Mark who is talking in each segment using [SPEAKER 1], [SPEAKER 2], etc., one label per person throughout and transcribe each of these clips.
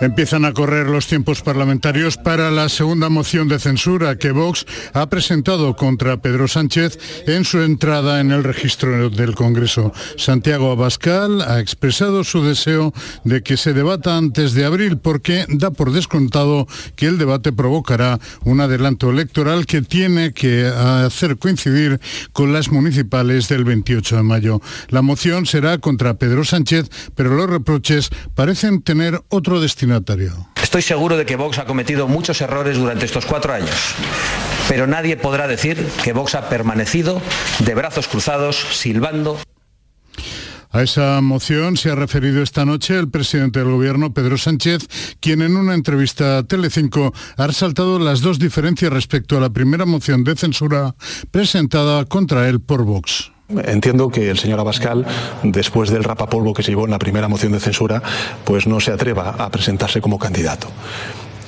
[SPEAKER 1] Empiezan a correr los tiempos parlamentarios para la segunda moción de censura que Vox ha presentado contra Pedro Sánchez en su entrada en el registro del Congreso. Santiago Abascal ha expresado su deseo de que se debata antes de abril porque da por descontado que el debate provocará un adelanto electoral que tiene que hacer coincidir con las municipales del 28 de mayo. La moción será contra Pedro Sánchez, pero los reproches parecen tener otro destino
[SPEAKER 2] Estoy seguro de que Vox ha cometido muchos errores durante estos cuatro años, pero nadie podrá decir que Vox ha permanecido de brazos cruzados, silbando.
[SPEAKER 1] A esa moción se ha referido esta noche el presidente del gobierno, Pedro Sánchez, quien en una entrevista a Telecinco ha resaltado las dos diferencias respecto a la primera moción de censura presentada contra él por Vox.
[SPEAKER 3] Entiendo que el señor Abascal, después del rapapolvo que se llevó en la primera moción de censura, pues no se atreva a presentarse como candidato.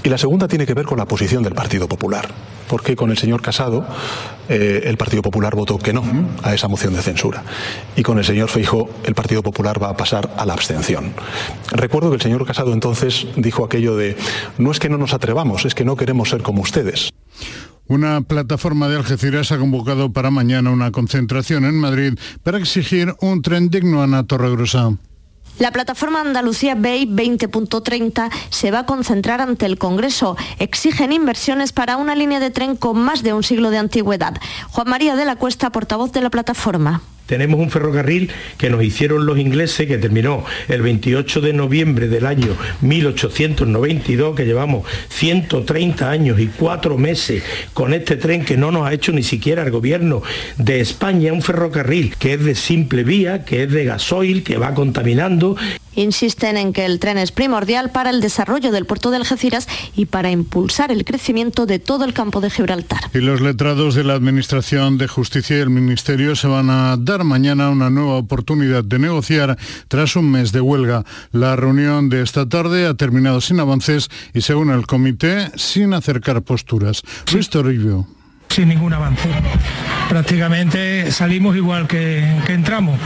[SPEAKER 3] Y la segunda tiene que ver con la posición del Partido Popular, porque con el señor Casado eh, el Partido Popular votó que no a esa moción de censura. Y con el señor Feijo el Partido Popular va a pasar a la abstención. Recuerdo que el señor Casado entonces dijo aquello de no es que no nos atrevamos, es que no queremos ser como ustedes.
[SPEAKER 1] Una plataforma de Algeciras ha convocado para mañana una concentración en Madrid para exigir un tren digno a Torregrosa.
[SPEAKER 4] La plataforma Andalucía Bay 20.30 se va a concentrar ante el Congreso. Exigen inversiones para una línea de tren con más de un siglo de antigüedad. Juan María de la Cuesta, portavoz de la plataforma.
[SPEAKER 5] Tenemos un ferrocarril que nos hicieron los ingleses, que terminó el 28 de noviembre del año 1892, que llevamos 130 años y cuatro meses con este tren que no nos ha hecho ni siquiera el gobierno de España, un ferrocarril que es de simple vía, que es de gasoil, que va contaminando
[SPEAKER 4] Insisten en que el tren es primordial para el desarrollo del puerto de Algeciras y para impulsar el crecimiento de todo el campo de Gibraltar.
[SPEAKER 1] Y los letrados de la Administración de Justicia y el Ministerio se van a dar mañana una nueva oportunidad de negociar tras un mes de huelga. La reunión de esta tarde ha terminado sin avances y según el comité, sin acercar posturas. Luis Toribio.
[SPEAKER 6] Sin ningún avance. Prácticamente salimos igual que, que entramos.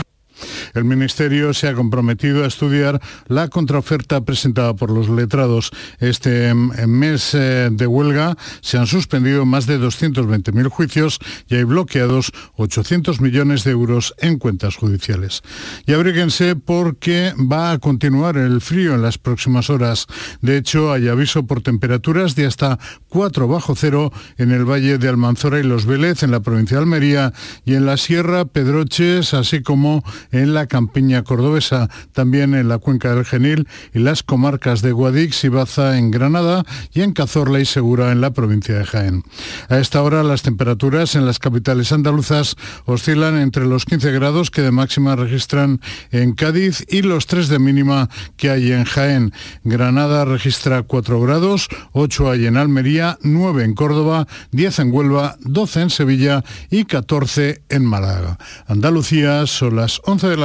[SPEAKER 1] El Ministerio se ha comprometido a estudiar la contraoferta presentada por los letrados. Este mes eh, de huelga se han suspendido más de 220.000 juicios y hay bloqueados 800 millones de euros en cuentas judiciales. Y abríguense porque va a continuar el frío en las próximas horas. De hecho, hay aviso por temperaturas de hasta 4 bajo cero en el Valle de Almanzora y Los Vélez, en la provincia de Almería y en la Sierra Pedroches, así como en la campiña cordobesa, también en la cuenca del Genil y las comarcas de Guadix y Baza en Granada y en Cazorla y Segura en la provincia de Jaén. A esta hora las temperaturas en las capitales andaluzas oscilan entre los 15 grados que de máxima registran en Cádiz y los 3 de mínima que hay en Jaén. Granada registra 4 grados, 8 hay en Almería, 9 en Córdoba, 10 en Huelva, 12 en Sevilla y 14 en Málaga. Andalucía son las 11 de la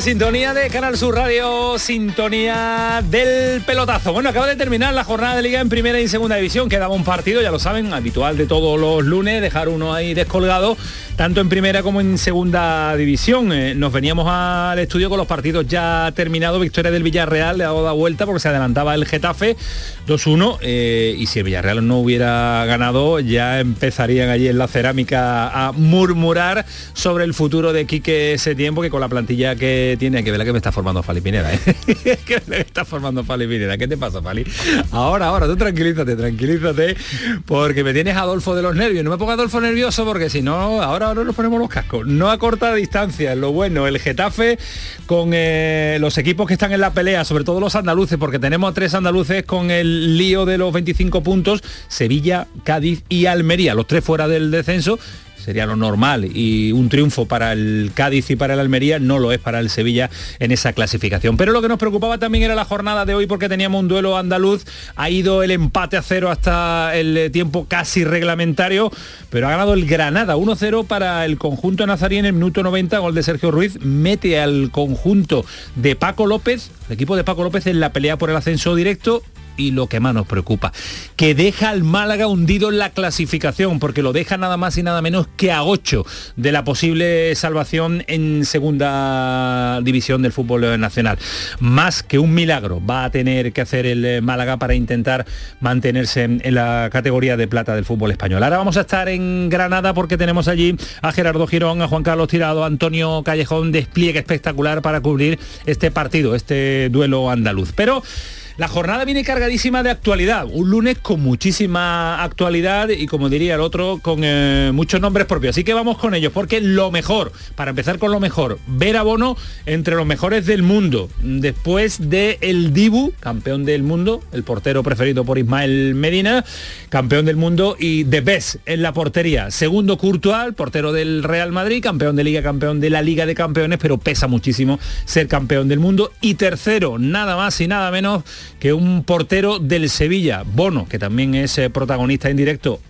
[SPEAKER 7] Sintonía de Canal Sur Radio, sintonía del pelotazo. Bueno, acaba de terminar la jornada de liga en primera y segunda división. Quedaba un partido, ya lo saben, habitual de todos los lunes, dejar uno ahí descolgado, tanto en primera como en segunda división. Eh, nos veníamos al estudio con los partidos ya terminados. Victoria del Villarreal le ha dado la vuelta porque se adelantaba el Getafe 2-1 eh, y si el Villarreal no hubiera ganado ya empezarían allí en la cerámica a murmurar sobre el futuro de Quique ese tiempo que con la plantilla que tiene, que ver la que me está formando Fali Pineda, ¿eh? que está formando Fali Pineda. ¿Qué te pasa, Fali? Ahora, ahora, tú tranquilízate, tranquilízate, porque me tienes Adolfo de los nervios. No me ponga Adolfo nervioso porque si no, ahora, ahora nos ponemos los cascos. No a corta distancia, lo bueno, el Getafe con eh, los equipos que están en la pelea, sobre todo los andaluces, porque tenemos a tres andaluces con el lío de los 25 puntos, Sevilla, Cádiz y Almería, los tres fuera del descenso sería lo normal. Y un triunfo para el Cádiz y para el Almería no lo es para el Sevilla en esa clasificación. Pero lo que nos preocupaba también era la jornada de hoy porque teníamos un duelo andaluz, ha ido el empate a cero hasta el tiempo casi reglamentario, pero ha ganado el Granada 1-0 para el conjunto nazarí en el minuto 90, gol de Sergio Ruiz, mete al conjunto de Paco López, el equipo de Paco López en la pelea por el ascenso directo y lo que más nos preocupa, que deja al Málaga hundido en la clasificación, porque lo deja nada más y nada menos que a 8 de la posible salvación en segunda división del fútbol nacional. Más que un milagro va a tener que hacer el eh, Málaga para intentar mantenerse en, la categoría de plata del fútbol español. Ahora vamos a estar en Granada porque tenemos allí a Gerardo Girón, a Juan Carlos Tirado, a Antonio Callejón, despliegue espectacular para cubrir este partido, este duelo andaluz. Pero la jornada viene cargadísima de actualidad, un lunes con muchísima actualidad y como diría el otro, con eh, muchos nombres propios. Así que vamos con ellos, porque lo mejor, para empezar con lo mejor, ver a Bono entre los mejores del mundo, después de el Dibu, campeón del mundo, el portero preferido por Ismael Medina, campeón del mundo y de Best en la portería. Segundo Courtois, portero del Real Madrid, campeón de Liga, campeón de la Liga de Campeones, pero pesa muchísimo ser campeón del mundo. Y tercero, nada más y nada menos que un portero del Sevilla, Bono, que también es eh, protagonista indirecto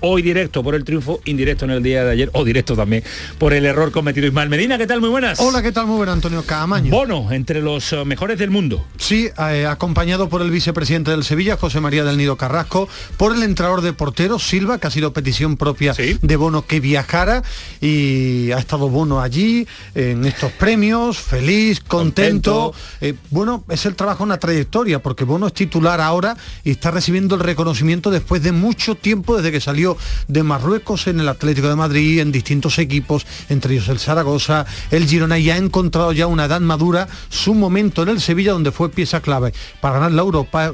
[SPEAKER 7] hoy directo por el triunfo, indirecto en el día de ayer, o directo también por el error cometido Ismael Medina. ¿Qué tal? Muy buenas.
[SPEAKER 8] Hola, ¿qué tal? Muy buenas, Antonio Camaño.
[SPEAKER 7] Bono, entre los eh, mejores del mundo.
[SPEAKER 8] Sí, eh, acompañado por el vicepresidente del Sevilla, José María del Nido Carrasco, por el entrenador de portero, Silva, que ha sido petición propia de Bono que viajara, y ha estado Bono allí, en estos premios, feliz, contento. Eh, bueno, es el trabajo, una trayectoria, porque Bono es titular ahora y está recibiendo el reconocimiento después de mucho tiempo, desde que salió de Marruecos en el Atlético de Madrid, en distintos equipos, entre ellos el Zaragoza, el Girona, y ha encontrado ya una edad madura, su momento en el Sevilla, donde fue pieza clave para ganar la Europa,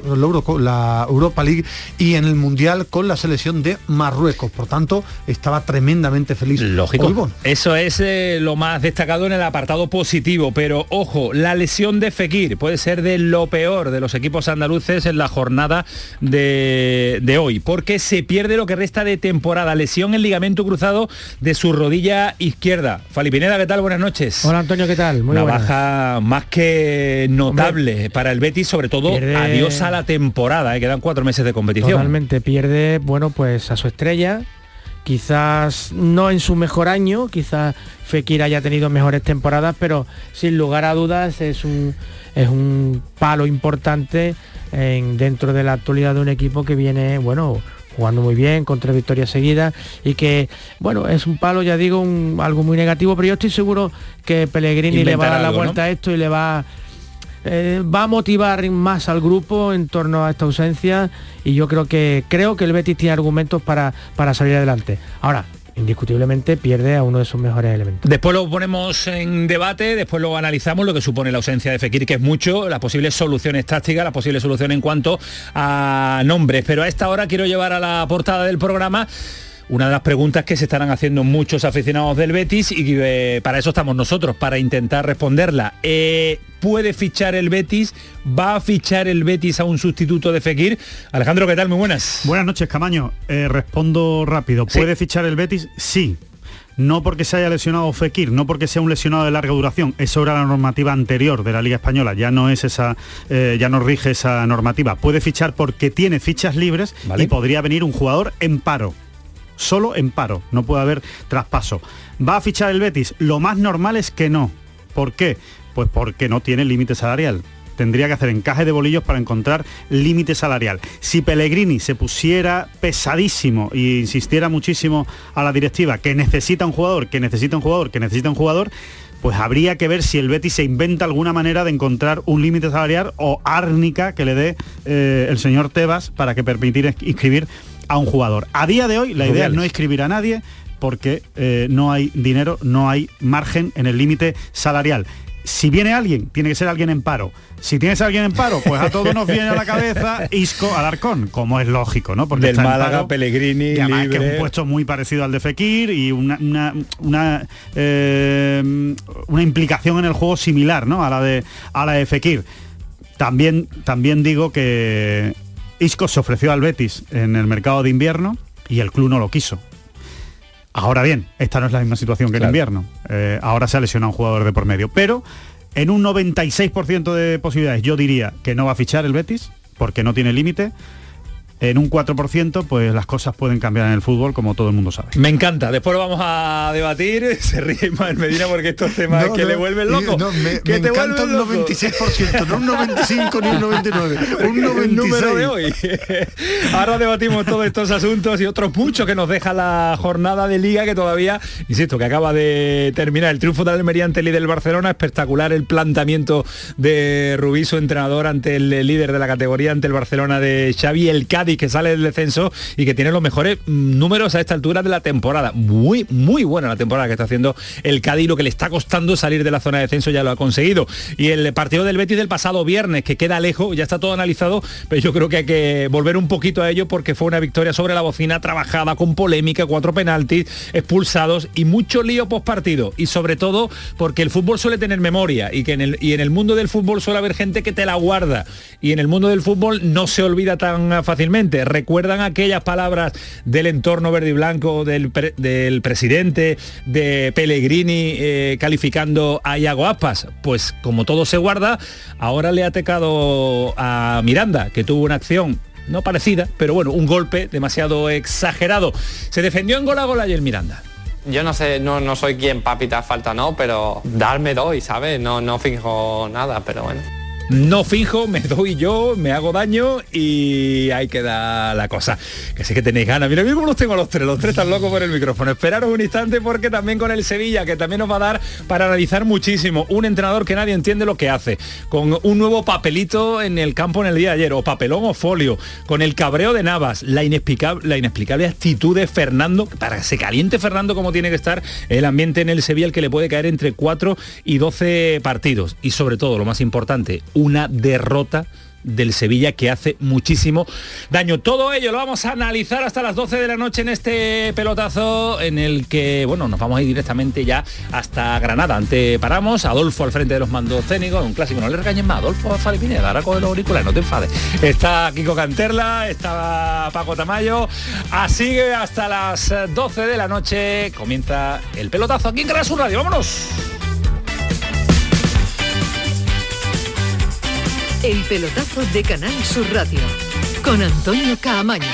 [SPEAKER 8] la, Europa League y en el Mundial con la selección de Marruecos. Por tanto, estaba tremendamente feliz.
[SPEAKER 7] Lógico. Eso es eh, lo más destacado en el apartado positivo, pero ojo, la lesión de Fekir puede ser de lo peor de los equipos andaluces en la jornada de, de hoy, porque se pierde lo que resta de temporada. Lesión en ligamento cruzado de su rodilla izquierda. Falipineda, ¿qué tal? Buenas noches.
[SPEAKER 9] Hola Antonio, ¿qué tal?
[SPEAKER 7] Muy Una baja más que notable para el Betis, sobre todo adiós a la temporada, ¿eh? quedan cuatro meses de competición.
[SPEAKER 9] Totalmente, pierde, bueno, pues a su estrella, quizás no en su mejor año, quizás Fekir haya tenido mejores temporadas, pero sin lugar a dudas es un, es un palo importante en, dentro de la actualidad de un equipo que viene, bueno, jugando muy bien, con tres victorias seguidas y que, bueno, es un palo, ya digo, algo muy negativo, pero yo estoy seguro que Pellegrini le va a dar la vuelta a esto y le va, eh, va a motivar más al grupo en torno a esta ausencia y yo creo que creo que el Betis tiene argumentos para, para salir adelante. Ahora, indiscutiblemente pierde a uno de sus mejores elementos.
[SPEAKER 7] Después lo ponemos en debate, después lo analizamos, lo que supone la ausencia de Fekir, que es mucho, las posibles soluciones tácticas, las posibles soluciones en cuanto a nombres. Pero a esta hora quiero llevar a la portada del programa una de las preguntas que se estarán haciendo muchos aficionados del Betis y eh, para eso estamos nosotros, para intentar responderla. Eh, ¿Puede fichar el Betis? ¿Va a fichar el Betis a un sustituto de Fekir? Alejandro, ¿qué tal? Muy buenas.
[SPEAKER 10] Buenas noches, Camaño. Eh, respondo rápido. ¿Puede fichar el Betis? Sí. No porque se haya lesionado Fekir, no porque sea un lesionado de larga duración, eso era la normativa anterior de la Liga Española, ya no es esa, ya no rige esa normativa. Puede fichar porque tiene fichas libres y podría venir un jugador en paro solo en paro, no puede haber traspaso. ¿Va a fichar el Betis? Lo más normal es que no. ¿Por qué? Pues porque no tiene límite salarial tendría que hacer encaje de bolillos para encontrar límite salarial. Si Pellegrini se pusiera pesadísimo e insistiera muchísimo a la directiva que necesita un jugador, que necesita un jugador, que necesita un jugador, pues habría que ver si el Betis se inventa alguna manera de encontrar un límite salarial o árnica que le dé eh, el señor Tebas para que permitir inscribir a un jugador. A día de hoy la idea es no inscribir a nadie porque eh, no hay dinero, no hay margen en el límite salarial. Si viene alguien, tiene que ser alguien en paro. Si tienes a alguien en paro, pues a todos nos viene a la cabeza Isco Alarcón, como es lógico, ¿no?
[SPEAKER 7] Porque Del Málaga, Pellegrini,
[SPEAKER 10] y además que es un puesto muy parecido al de Fekir y una una, eh, una, implicación en el juego similar, ¿no? A la de a la de Fekir. También, también digo que Isco se ofreció al Betis en el mercado de invierno y el club no lo quiso. Ahora bien, esta no es la misma situación que en invierno. Eh, ahora se ha lesionado un jugador de por medio. Pero en un 96% de posibilidades yo diría que no va a fichar el Betis, porque no tiene límite en un 4%, pues las cosas pueden cambiar en el fútbol, como todo el mundo sabe.
[SPEAKER 7] Me encanta. Después lo vamos a debatir. Se ríe más Medina porque estos temas que le vuelven loco.
[SPEAKER 8] No, me, que te encanta un 96%, no un 95 ni un 99. Un 96. El número de hoy.
[SPEAKER 7] Ahora debatimos todos estos asuntos y otros muchos que nos deja la jornada de liga que todavía, insisto, que acaba de terminar. El triunfo de Almería ante el líder del Barcelona, espectacular el planteamiento de Rubí, su entrenador, ante el líder de la categoría, ante el Barcelona de Xavi, el Cádiz que sale del descenso y que tiene los mejores mm, números a esta altura de la temporada. Muy, muy buena la temporada que está haciendo el Cádiz, lo que le está costando salir de la zona de descenso ya lo ha conseguido. Y el partido del Betis del pasado viernes, que queda lejos, ya está todo analizado, pero yo creo que hay que volver un poquito a ello porque fue una victoria sobre la bocina, trabajada con polémica, cuatro penaltis, expulsados y mucho lío post partido. Y sobre todo porque el fútbol suele tener memoria y que en el, y en el mundo del fútbol suele haber gente que te la guarda. Y en el mundo del fútbol no se olvida tan fácilmente ¿Recuerdan aquellas palabras del entorno verde y blanco del, presidente de Pellegrini eh, calificando a Iago Aspas? Pues como todo se guarda, ahora le ha tecado a Miranda, que tuvo una acción no parecida, pero bueno, un golpe demasiado exagerado. Se defendió en gol a gol el Miranda.
[SPEAKER 11] Yo no sé, no, no soy quien para pitar falta, no, pero darme doy, ¿sabes? No, no finjo nada, pero bueno
[SPEAKER 7] no fijo, me doy yo, me hago daño y ahí queda la cosa. Que sí que tenéis ganas. Mira, mira cómo los tengo los tres, los tres están locos por el micrófono. Esperaros un instante porque también con el Sevilla, que también nos va a dar para analizar muchísimo. Un entrenador que nadie entiende lo que hace, con un nuevo papelito en el campo en el día de ayer, o papelón o folio, con el cabreo de Navas, la inexplicable, la inexplicable actitud de Fernando, para que se caliente Fernando como tiene que estar el ambiente en el Sevilla, el que le puede caer entre 4 y 12 partidos. Y sobre todo, lo más importante, una derrota del Sevilla que hace muchísimo daño. Todo ello lo vamos a analizar hasta las 12 de la noche en este pelotazo en el que, bueno, nos vamos a ir directamente ya hasta Granada. Ante paramos, Adolfo al frente de los mandos técnicos, un clásico, no le regañes más, Adolfo Falipineda, ahora con los auriculares, no te enfades. Está Kiko Canterla, está Paco Tamayo, así que hasta las 12 de la noche comienza el pelotazo aquí en Canal Radio, vámonos.
[SPEAKER 12] El pelotazo de Canal Sur Radio con Antonio Caamaño.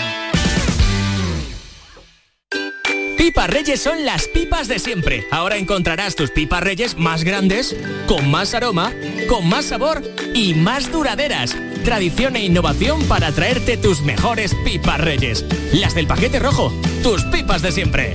[SPEAKER 13] Pipas Reyes son las pipas de siempre. Ahora encontrarás tus pipas Reyes más grandes, con más aroma, con más sabor y más duraderas. Tradición e innovación para traerte tus mejores pipas Reyes. Las del paquete rojo, tus pipas de siempre.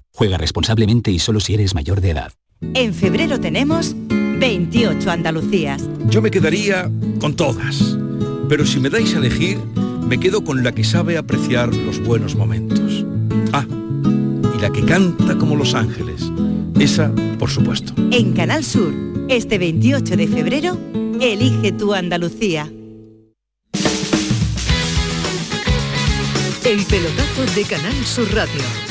[SPEAKER 14] Juega responsablemente y solo si eres mayor de edad.
[SPEAKER 15] En febrero tenemos 28 Andalucías.
[SPEAKER 16] Yo me quedaría con todas, pero si me dais a elegir, me quedo con la que sabe apreciar los buenos momentos. Ah, y la que canta como los ángeles. Esa, por supuesto.
[SPEAKER 15] En Canal Sur, este 28 de febrero, elige tu Andalucía.
[SPEAKER 12] El pelotazo de Canal Sur Radio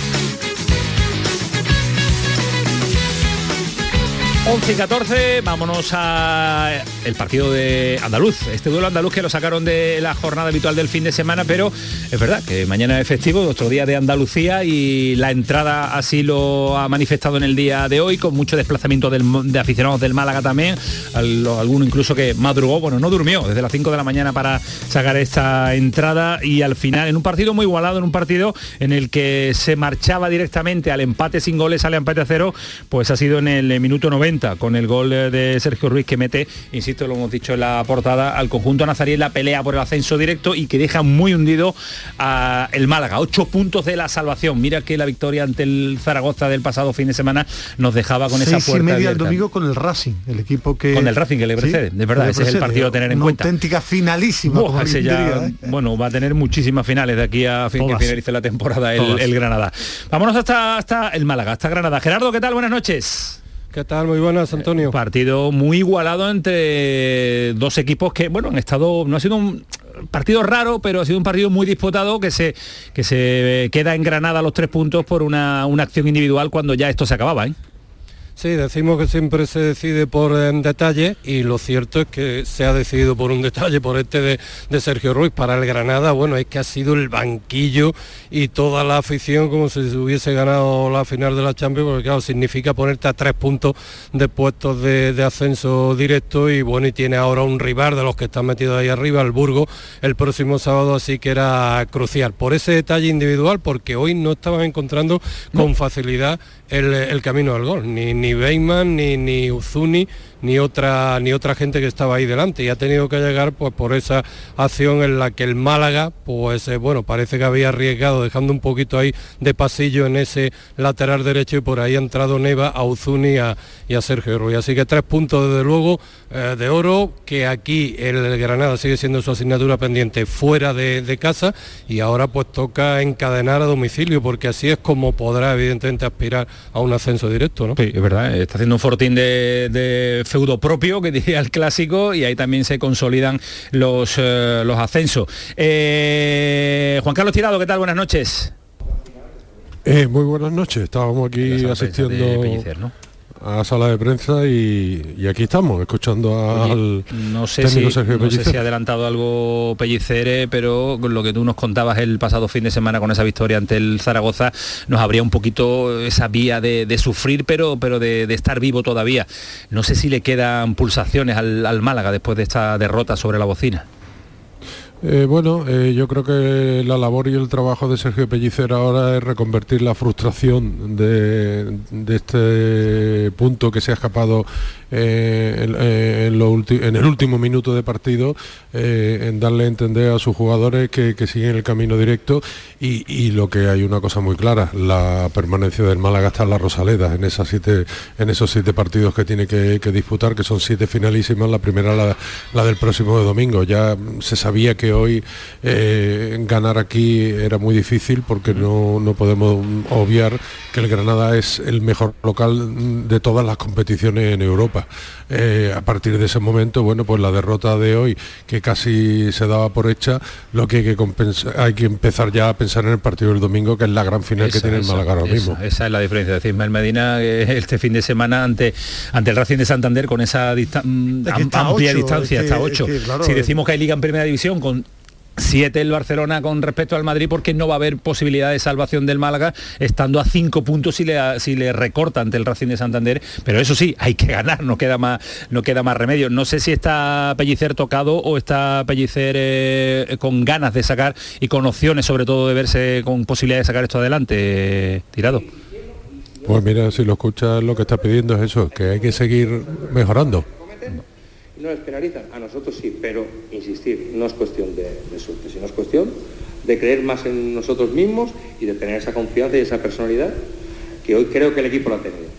[SPEAKER 7] 11 y 14, vámonos a el partido de andaluz, este duelo andaluz que lo sacaron de la jornada habitual del fin de semana, pero es verdad que mañana es festivo, otro día de Andalucía y la entrada así lo ha manifestado en el día de hoy, con mucho desplazamiento de aficionados del Málaga también, alguno incluso que madrugó, bueno, no durmió desde las 5 de la mañana para sacar esta entrada y al final en un partido muy igualado, en un partido en el que se marchaba directamente al empate sin goles, al empate a cero, pues ha sido en el minuto 90 con el gol de Sergio Ruiz que mete, insisto, lo hemos dicho en la portada, al conjunto nazarí en la pelea por el ascenso directo y que deja muy hundido a el Málaga. Ocho puntos de la salvación. Mira que la victoria ante el Zaragoza del pasado fin de semana nos dejaba con esa puerta.
[SPEAKER 8] y media
[SPEAKER 7] abierta.
[SPEAKER 8] el domingo con el Racing, el equipo que.
[SPEAKER 7] Con el Racing que le precede, de verdad, ese es el partido a tener en
[SPEAKER 8] una
[SPEAKER 7] cuenta.
[SPEAKER 8] auténtica finalísima. como
[SPEAKER 7] ese
[SPEAKER 8] bien
[SPEAKER 7] ya,
[SPEAKER 8] diría, ¿eh?
[SPEAKER 7] bueno, va a tener muchísimas finales de aquí a fin que
[SPEAKER 8] Todas.
[SPEAKER 7] finalice la temporada el, el Granada. Vámonos hasta, hasta el Málaga, hasta Granada. Gerardo, ¿qué tal? Buenas noches.
[SPEAKER 17] ¿Qué tal? Muy buenas, Antonio.
[SPEAKER 7] partido muy igualado entre dos equipos que, bueno, han estado, no ha sido un partido raro, pero ha sido un partido muy disputado que se, que se queda en Granada los tres puntos por una, una acción individual cuando ya esto se acababa, ¿eh?
[SPEAKER 17] Sí, decimos que siempre se decide por eh, detalle y lo cierto es que se ha decidido por un detalle, por este de, de Sergio Ruiz. Para el Granada, bueno, es que ha sido el banquillo y toda la afición como si se hubiese ganado la final de la Champions, porque claro, significa ponerte a tres puntos de puestos de, de ascenso directo y bueno, y tiene ahora un rival de los que están metidos ahí arriba, el Burgo, el próximo sábado, así que era crucial. Por ese detalle individual, porque hoy no estaban encontrando con facilidad el, el camino al gol, ni, ni Beyman, ni, ni Uzuni, ni otra, ni otra gente que estaba ahí delante y ha tenido que llegar pues por esa acción en la que el Málaga, pues eh, bueno, parece que había arriesgado dejando un poquito ahí de pasillo en ese lateral derecho y por ahí ha entrado Neva a Uzuni a, y a Sergio Ruiz. Así que tres puntos desde luego eh, de oro, que aquí el Granada sigue siendo su asignatura pendiente fuera de, casa y ahora pues toca encadenar a domicilio porque así es como podrá evidentemente aspirar a un ascenso directo, ¿no?
[SPEAKER 7] Sí, es verdad, está haciendo un fortín de feudo propio, que diría el clásico, y ahí también se consolidan los, eh, los ascensos. Eh, Juan Carlos Tirado, ¿qué tal? Buenas noches.
[SPEAKER 18] Eh, muy buenas noches, estábamos aquí asistiendo
[SPEAKER 7] Pellicer, ¿no?
[SPEAKER 18] A la sala de prensa y, y aquí estamos, escuchando al
[SPEAKER 7] No sé,
[SPEAKER 18] técnico
[SPEAKER 7] si,
[SPEAKER 18] Sergio
[SPEAKER 7] no sé si ha adelantado algo Pellicere, pero con lo que tú nos contabas el pasado fin de semana con esa victoria ante el Zaragoza, nos habría un poquito esa vía de, de sufrir, pero, pero de, de estar vivo todavía. No sé si le quedan pulsaciones al, al Málaga después de esta derrota sobre la bocina.
[SPEAKER 18] Eh, bueno, eh, yo creo que la labor y el trabajo de Sergio Pellicer ahora es reconvertir la frustración de, este punto que se ha escapado eh, en, el último minuto de partido, en darle a entender a sus jugadores que, siguen el camino directo y, lo que hay una cosa muy clara, la permanencia del Málaga está en la Rosaleda, en, esos siete partidos que tiene que, que disputar, que son siete finalísimas, la primera la, la del próximo domingo. Ya se sabía que hoy eh, ganar aquí era muy difícil porque no, no podemos obviar que el Granada es el mejor local de todas las competiciones en Europa. Eh, a partir de ese momento, bueno, pues la derrota de hoy, que casi se daba por hecha, lo que hay que, compensa- hay que empezar ya a pensar en el partido del domingo, que es la gran final que
[SPEAKER 7] Esa,
[SPEAKER 18] tiene el Málaga ahora
[SPEAKER 7] esa,
[SPEAKER 18] mismo.
[SPEAKER 7] esa es la diferencia. Es decir, Ismael Medina eh, este fin de semana ante, ante el Racing de Santander con esa dista-
[SPEAKER 8] Es que
[SPEAKER 7] am-
[SPEAKER 8] está
[SPEAKER 7] amplia distancia,
[SPEAKER 8] es que-
[SPEAKER 7] hasta
[SPEAKER 8] es
[SPEAKER 7] 8.
[SPEAKER 8] que, claro,
[SPEAKER 7] si decimos que hay liga en primera división con siete el Barcelona con respecto al Madrid porque no va a haber posibilidad de salvación del Málaga estando a cinco puntos si le, si le recorta ante el Racing de Santander. Pero eso sí hay que ganar no queda más no queda más remedio. No sé si está Pellicer tocado o está Pellicer eh, con ganas de sacar y con opciones sobre todo de verse con posibilidad de sacar esto adelante tirado.
[SPEAKER 18] Pues mira, si lo escuchas, lo que está pidiendo es eso, que hay que seguir mejorando.
[SPEAKER 19] No les penalizan, a nosotros sí, pero insistir, no es cuestión de, de suerte, sino es cuestión de creer más en nosotros mismos y de tener esa confianza y esa personalidad que hoy creo que el equipo lo ha tenido.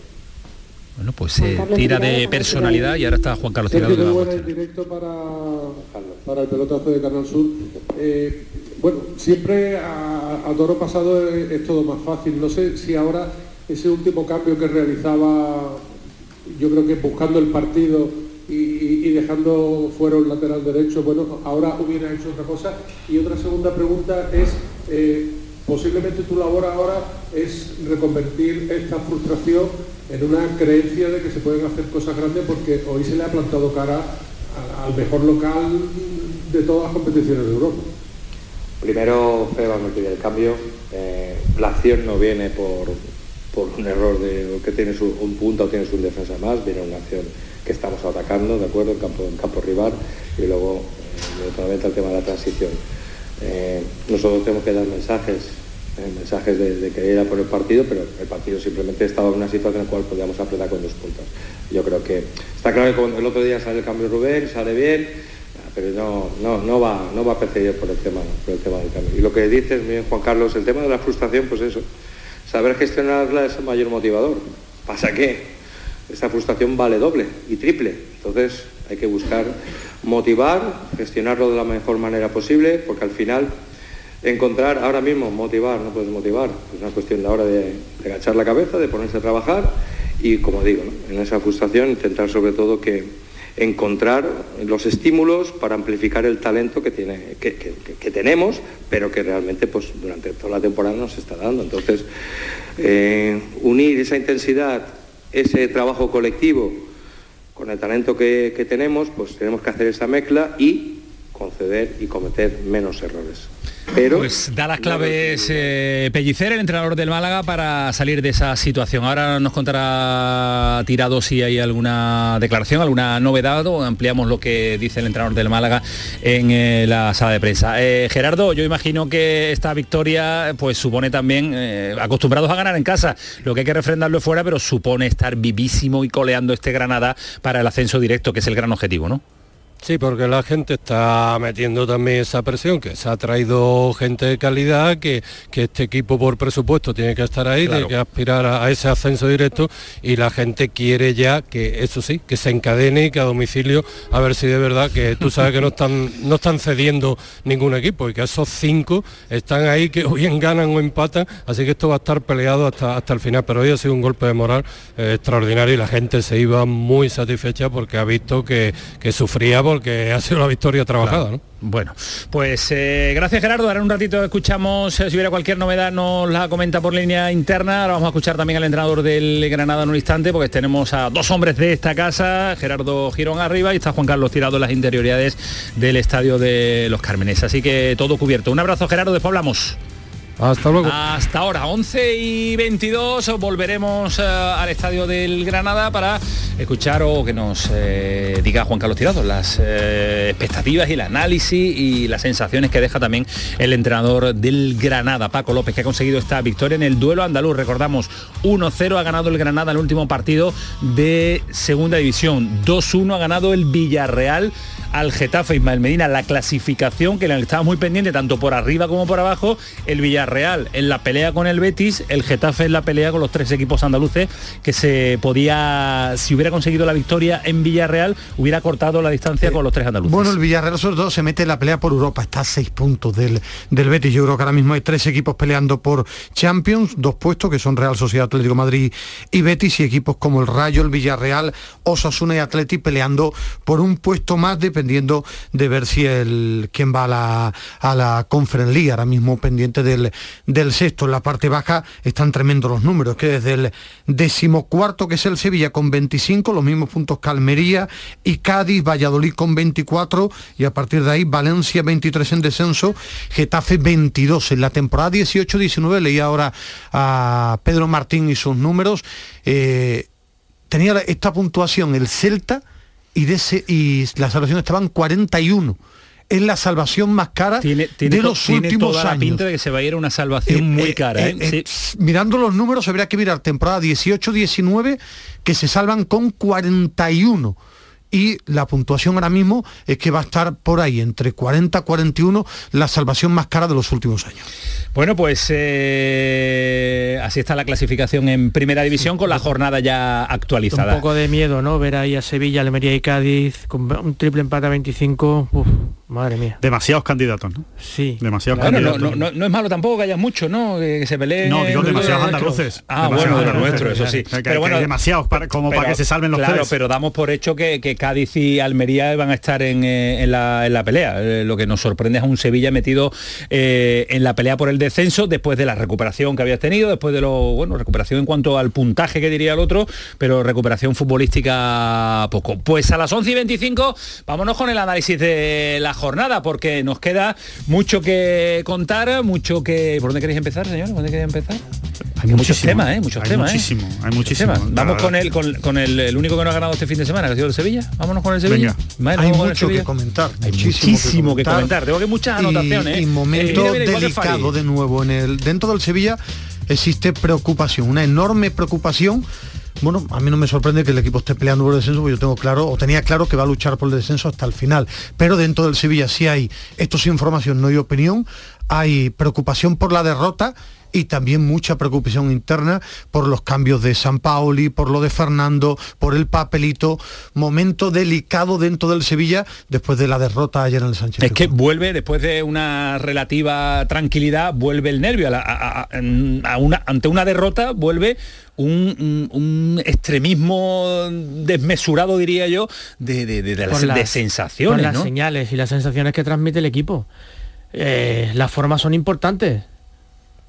[SPEAKER 7] bueno pues se tira de personalidad y ahora está Juan Carlos Tirado
[SPEAKER 20] Sergio,
[SPEAKER 7] de la
[SPEAKER 20] en directo para, para el pelotazo de Canal Sur. Eh, bueno, siempre a, a toro pasado es, es todo más fácil. No sé si ahora ese último cambio que realizaba, yo creo que buscando el partido y, dejando fuera un lateral derecho, bueno, ahora hubiera hecho otra cosa. Y otra segunda pregunta es, eh, posiblemente tu labor ahora es reconvertir esta frustración en una creencia de que se pueden hacer cosas grandes porque hoy se le ha plantado cara al mejor local de todas las competiciones de Europa.
[SPEAKER 19] Primero, Feba me pide el cambio. Eh, la acción no viene por, por un error de que tienes un punto o tienes un defensa más, viene una acción que estamos atacando, ¿de acuerdo? En campo, en campo rival y luego, eh, el tema de la transición. Eh, nosotros tenemos que dar mensajes, eh, mensajes de, de, querer ir a por el partido, pero el partido simplemente estaba en una situación en la cual podíamos apretar con dos puntos. Yo creo que está claro que el otro día sale el cambio Rubén, sale bien, pero no, no, no, va, no va a perseguir por el, tema, por el tema del cambio. Y lo que dices, bien, Juan Carlos, el tema de la frustración, pues eso, saber gestionarla es el mayor motivador. Pasa que esa frustración vale doble y triple. Entonces hay que buscar motivar, gestionarlo de la mejor manera posible, porque al final encontrar ahora mismo motivar, no puedes motivar, es una cuestión de ahora de, agachar la cabeza, de ponerse a trabajar y como digo, en esa frustración intentar sobre todo que encontrar los estímulos para amplificar el talento que, tiene, que, que, tenemos, pero que realmente pues, durante toda la temporada nos está dando. Entonces, eh, unir esa intensidad, ese trabajo colectivo con el talento que tenemos, pues tenemos que hacer esa mezcla y conceder y cometer menos errores. Pero
[SPEAKER 7] pues da las claves eh, Pellicer, el entrenador del Málaga, para salir de esa situación. Ahora nos contará Tirado si hay alguna declaración, alguna novedad o ampliamos lo que dice el entrenador del Málaga en eh, la sala de prensa. Eh, Gerardo, yo imagino que esta victoria pues supone también, acostumbrados a ganar en casa, lo que hay que refrendarlo fuera, pero supone estar vivísimo y coleando este Granada para el ascenso directo, que es el gran objetivo, ¿no?
[SPEAKER 17] Sí, porque la gente está metiendo también esa presión, que se ha traído gente de calidad, que, que este equipo por presupuesto tiene que estar ahí, tiene que aspirar a, ese ascenso directo y la gente quiere ya que, eso sí, que se encadene y que a domicilio, a ver si de verdad que tú sabes que no están, no están cediendo ningún equipo y que esos cinco están ahí que o bien ganan o empatan, así que esto va a estar peleado hasta, hasta el final, pero hoy ha sido un golpe de moral eh, extraordinario y la gente se iba muy satisfecha porque ha visto que, que sufría porque ha sido la victoria trabajada. ¿no?
[SPEAKER 7] Bueno, pues eh, gracias Gerardo. Ahora en un ratito escuchamos, eh, si hubiera cualquier novedad nos la comenta por línea interna. Ahora vamos a escuchar también al entrenador del Granada en un instante, porque tenemos a dos hombres de esta casa, Gerardo Girón arriba y está Juan Carlos Tirado en las interioridades del estadio de Los Cármenes. Así que todo cubierto. Un abrazo Gerardo, después hablamos.
[SPEAKER 17] Hasta luego.
[SPEAKER 7] Hasta ahora, 11 y 22, volveremos eh, al estadio del Granada para escuchar o que nos eh, diga Juan Carlos Tirado las eh, expectativas y el análisis y las sensaciones que deja también el entrenador del Granada, Paco López, que ha conseguido esta victoria en el duelo andaluz. Recordamos, 1-0 ha ganado el Granada en el último partido de segunda división, 2-1 ha ganado el Villarreal al Getafe Ismael Medina, la clasificación que le estaba muy pendiente tanto por arriba como por abajo, el Villarreal en la pelea con el Betis, el Getafe en la pelea con los tres equipos andaluces que se podía, si hubiera conseguido la victoria en Villarreal, hubiera cortado la distancia con los tres andaluces.
[SPEAKER 8] Bueno, el Villarreal sobre todo se mete en la pelea por Europa, está a seis puntos del, del Betis, yo creo que ahora mismo hay tres equipos peleando por Champions, dos puestos que son Real Sociedad Atlético Madrid y Betis y equipos como el Rayo, el Villarreal, Osasuna y Atleti peleando por un puesto más de pendiendo de ver si el quién va a la, a la Conference League, ahora mismo pendiente del, del sexto. En la parte baja están tremendos los números, que desde el decimocuarto, que es el Sevilla, con 25, los mismos puntos que Almería y Cádiz, Valladolid con 24, y a partir de ahí Valencia 23 en descenso, Getafe 22. En la temporada 18-19 leí ahora a Pedro Martín y sus números. Eh, tenía esta puntuación el Celta y, de ese, y la salvación estaban 41 es la salvación más cara
[SPEAKER 7] tiene,
[SPEAKER 8] de los
[SPEAKER 7] tiene
[SPEAKER 8] últimos
[SPEAKER 7] toda la
[SPEAKER 8] años.
[SPEAKER 7] pinta de que se va a ir a una salvación
[SPEAKER 8] Eh,
[SPEAKER 7] muy
[SPEAKER 8] eh,
[SPEAKER 7] cara.
[SPEAKER 8] eh,
[SPEAKER 7] ¿eh?
[SPEAKER 8] eh, Mirando los números, habría que mirar temporada 18-19, que se salvan con 41. Y la puntuación ahora mismo es que va a estar por ahí, entre 40 y 41, la salvación más cara de los últimos años.
[SPEAKER 7] Bueno, pues eh, así está la clasificación en primera división con la jornada ya actualizada.
[SPEAKER 9] Un poco de miedo, ¿no? Ver ahí a Sevilla, Almería y Cádiz con un triple empate a 25. uf. Madre mía.
[SPEAKER 10] Demasiados candidatos, ¿no?
[SPEAKER 9] Sí.
[SPEAKER 10] Demasiados
[SPEAKER 7] Bueno, no,
[SPEAKER 10] candidatos.
[SPEAKER 7] no, no, no es malo tampoco que haya muchos, ¿no? Que, que se peleen.
[SPEAKER 10] No, digo demasiados andaluces.
[SPEAKER 7] Ah,
[SPEAKER 10] Demasiados
[SPEAKER 7] bueno, de lo
[SPEAKER 10] andaluces,
[SPEAKER 7] nuestro, eso sí.
[SPEAKER 10] Que- que hay demasiados para- como para que se salven los
[SPEAKER 7] Claro,
[SPEAKER 10] tres.
[SPEAKER 7] pero damos por hecho que, que Cádiz y Almería van a estar en, eh, en la, en la pelea. Eh, lo que nos sorprende es a un Sevilla metido eh, en la pelea por el descenso después de la recuperación que habías tenido, después de lo, bueno, recuperación en cuanto al puntaje que diría el otro, pero recuperación futbolística poco. Pues a las 11 y 25 vámonos con el análisis de la jornada, porque nos queda mucho que contar, mucho que... ¿Por dónde queréis empezar, señor? ¿Por dónde queréis empezar?
[SPEAKER 10] Hay
[SPEAKER 7] muchos temas, ¿eh? Muchos
[SPEAKER 10] hay
[SPEAKER 7] temas, ¿eh?
[SPEAKER 10] muchísimo, hay muchísimo.
[SPEAKER 7] temas. Vamos con el, con, con el, el único que no ha ganado este fin de semana, que ha sido el Sevilla. Vámonos con el Sevilla.
[SPEAKER 8] Venga.
[SPEAKER 7] Vale,
[SPEAKER 8] Hay mucho que comentar,
[SPEAKER 7] Hay
[SPEAKER 8] muchísimo
[SPEAKER 7] muchísimo,
[SPEAKER 8] que
[SPEAKER 7] que comentar. Tengo que muchas anotaciones.
[SPEAKER 8] Y,
[SPEAKER 7] ¿eh?
[SPEAKER 8] momento
[SPEAKER 7] Eh, mira, mira, igual que
[SPEAKER 8] delicado de nuevo en el dentro del Sevilla existe preocupación, una enorme preocupación. Bueno, a mí no me sorprende que el equipo esté peleando por el descenso, porque yo tengo claro, o tenía claro que va a luchar por el descenso hasta el final. Pero dentro del Sevilla sí hay, esto es información, no hay opinión, hay preocupación por la derrota y también mucha preocupación interna por los cambios de San Paoli, por lo de Fernando, por el papelito. Momento delicado dentro del Sevilla después de la derrota ayer en el Sánchez.
[SPEAKER 7] Es que vuelve, después de una relativa tranquilidad, vuelve el nervio. A la- a- a- a una- ante una derrota vuelve un, un- un extremismo desmesurado, diría yo, de, de- de- de las, sensaciones.
[SPEAKER 9] las
[SPEAKER 7] ¿no?
[SPEAKER 9] señales y las sensaciones que transmite el equipo. Eh, las formas son importantes.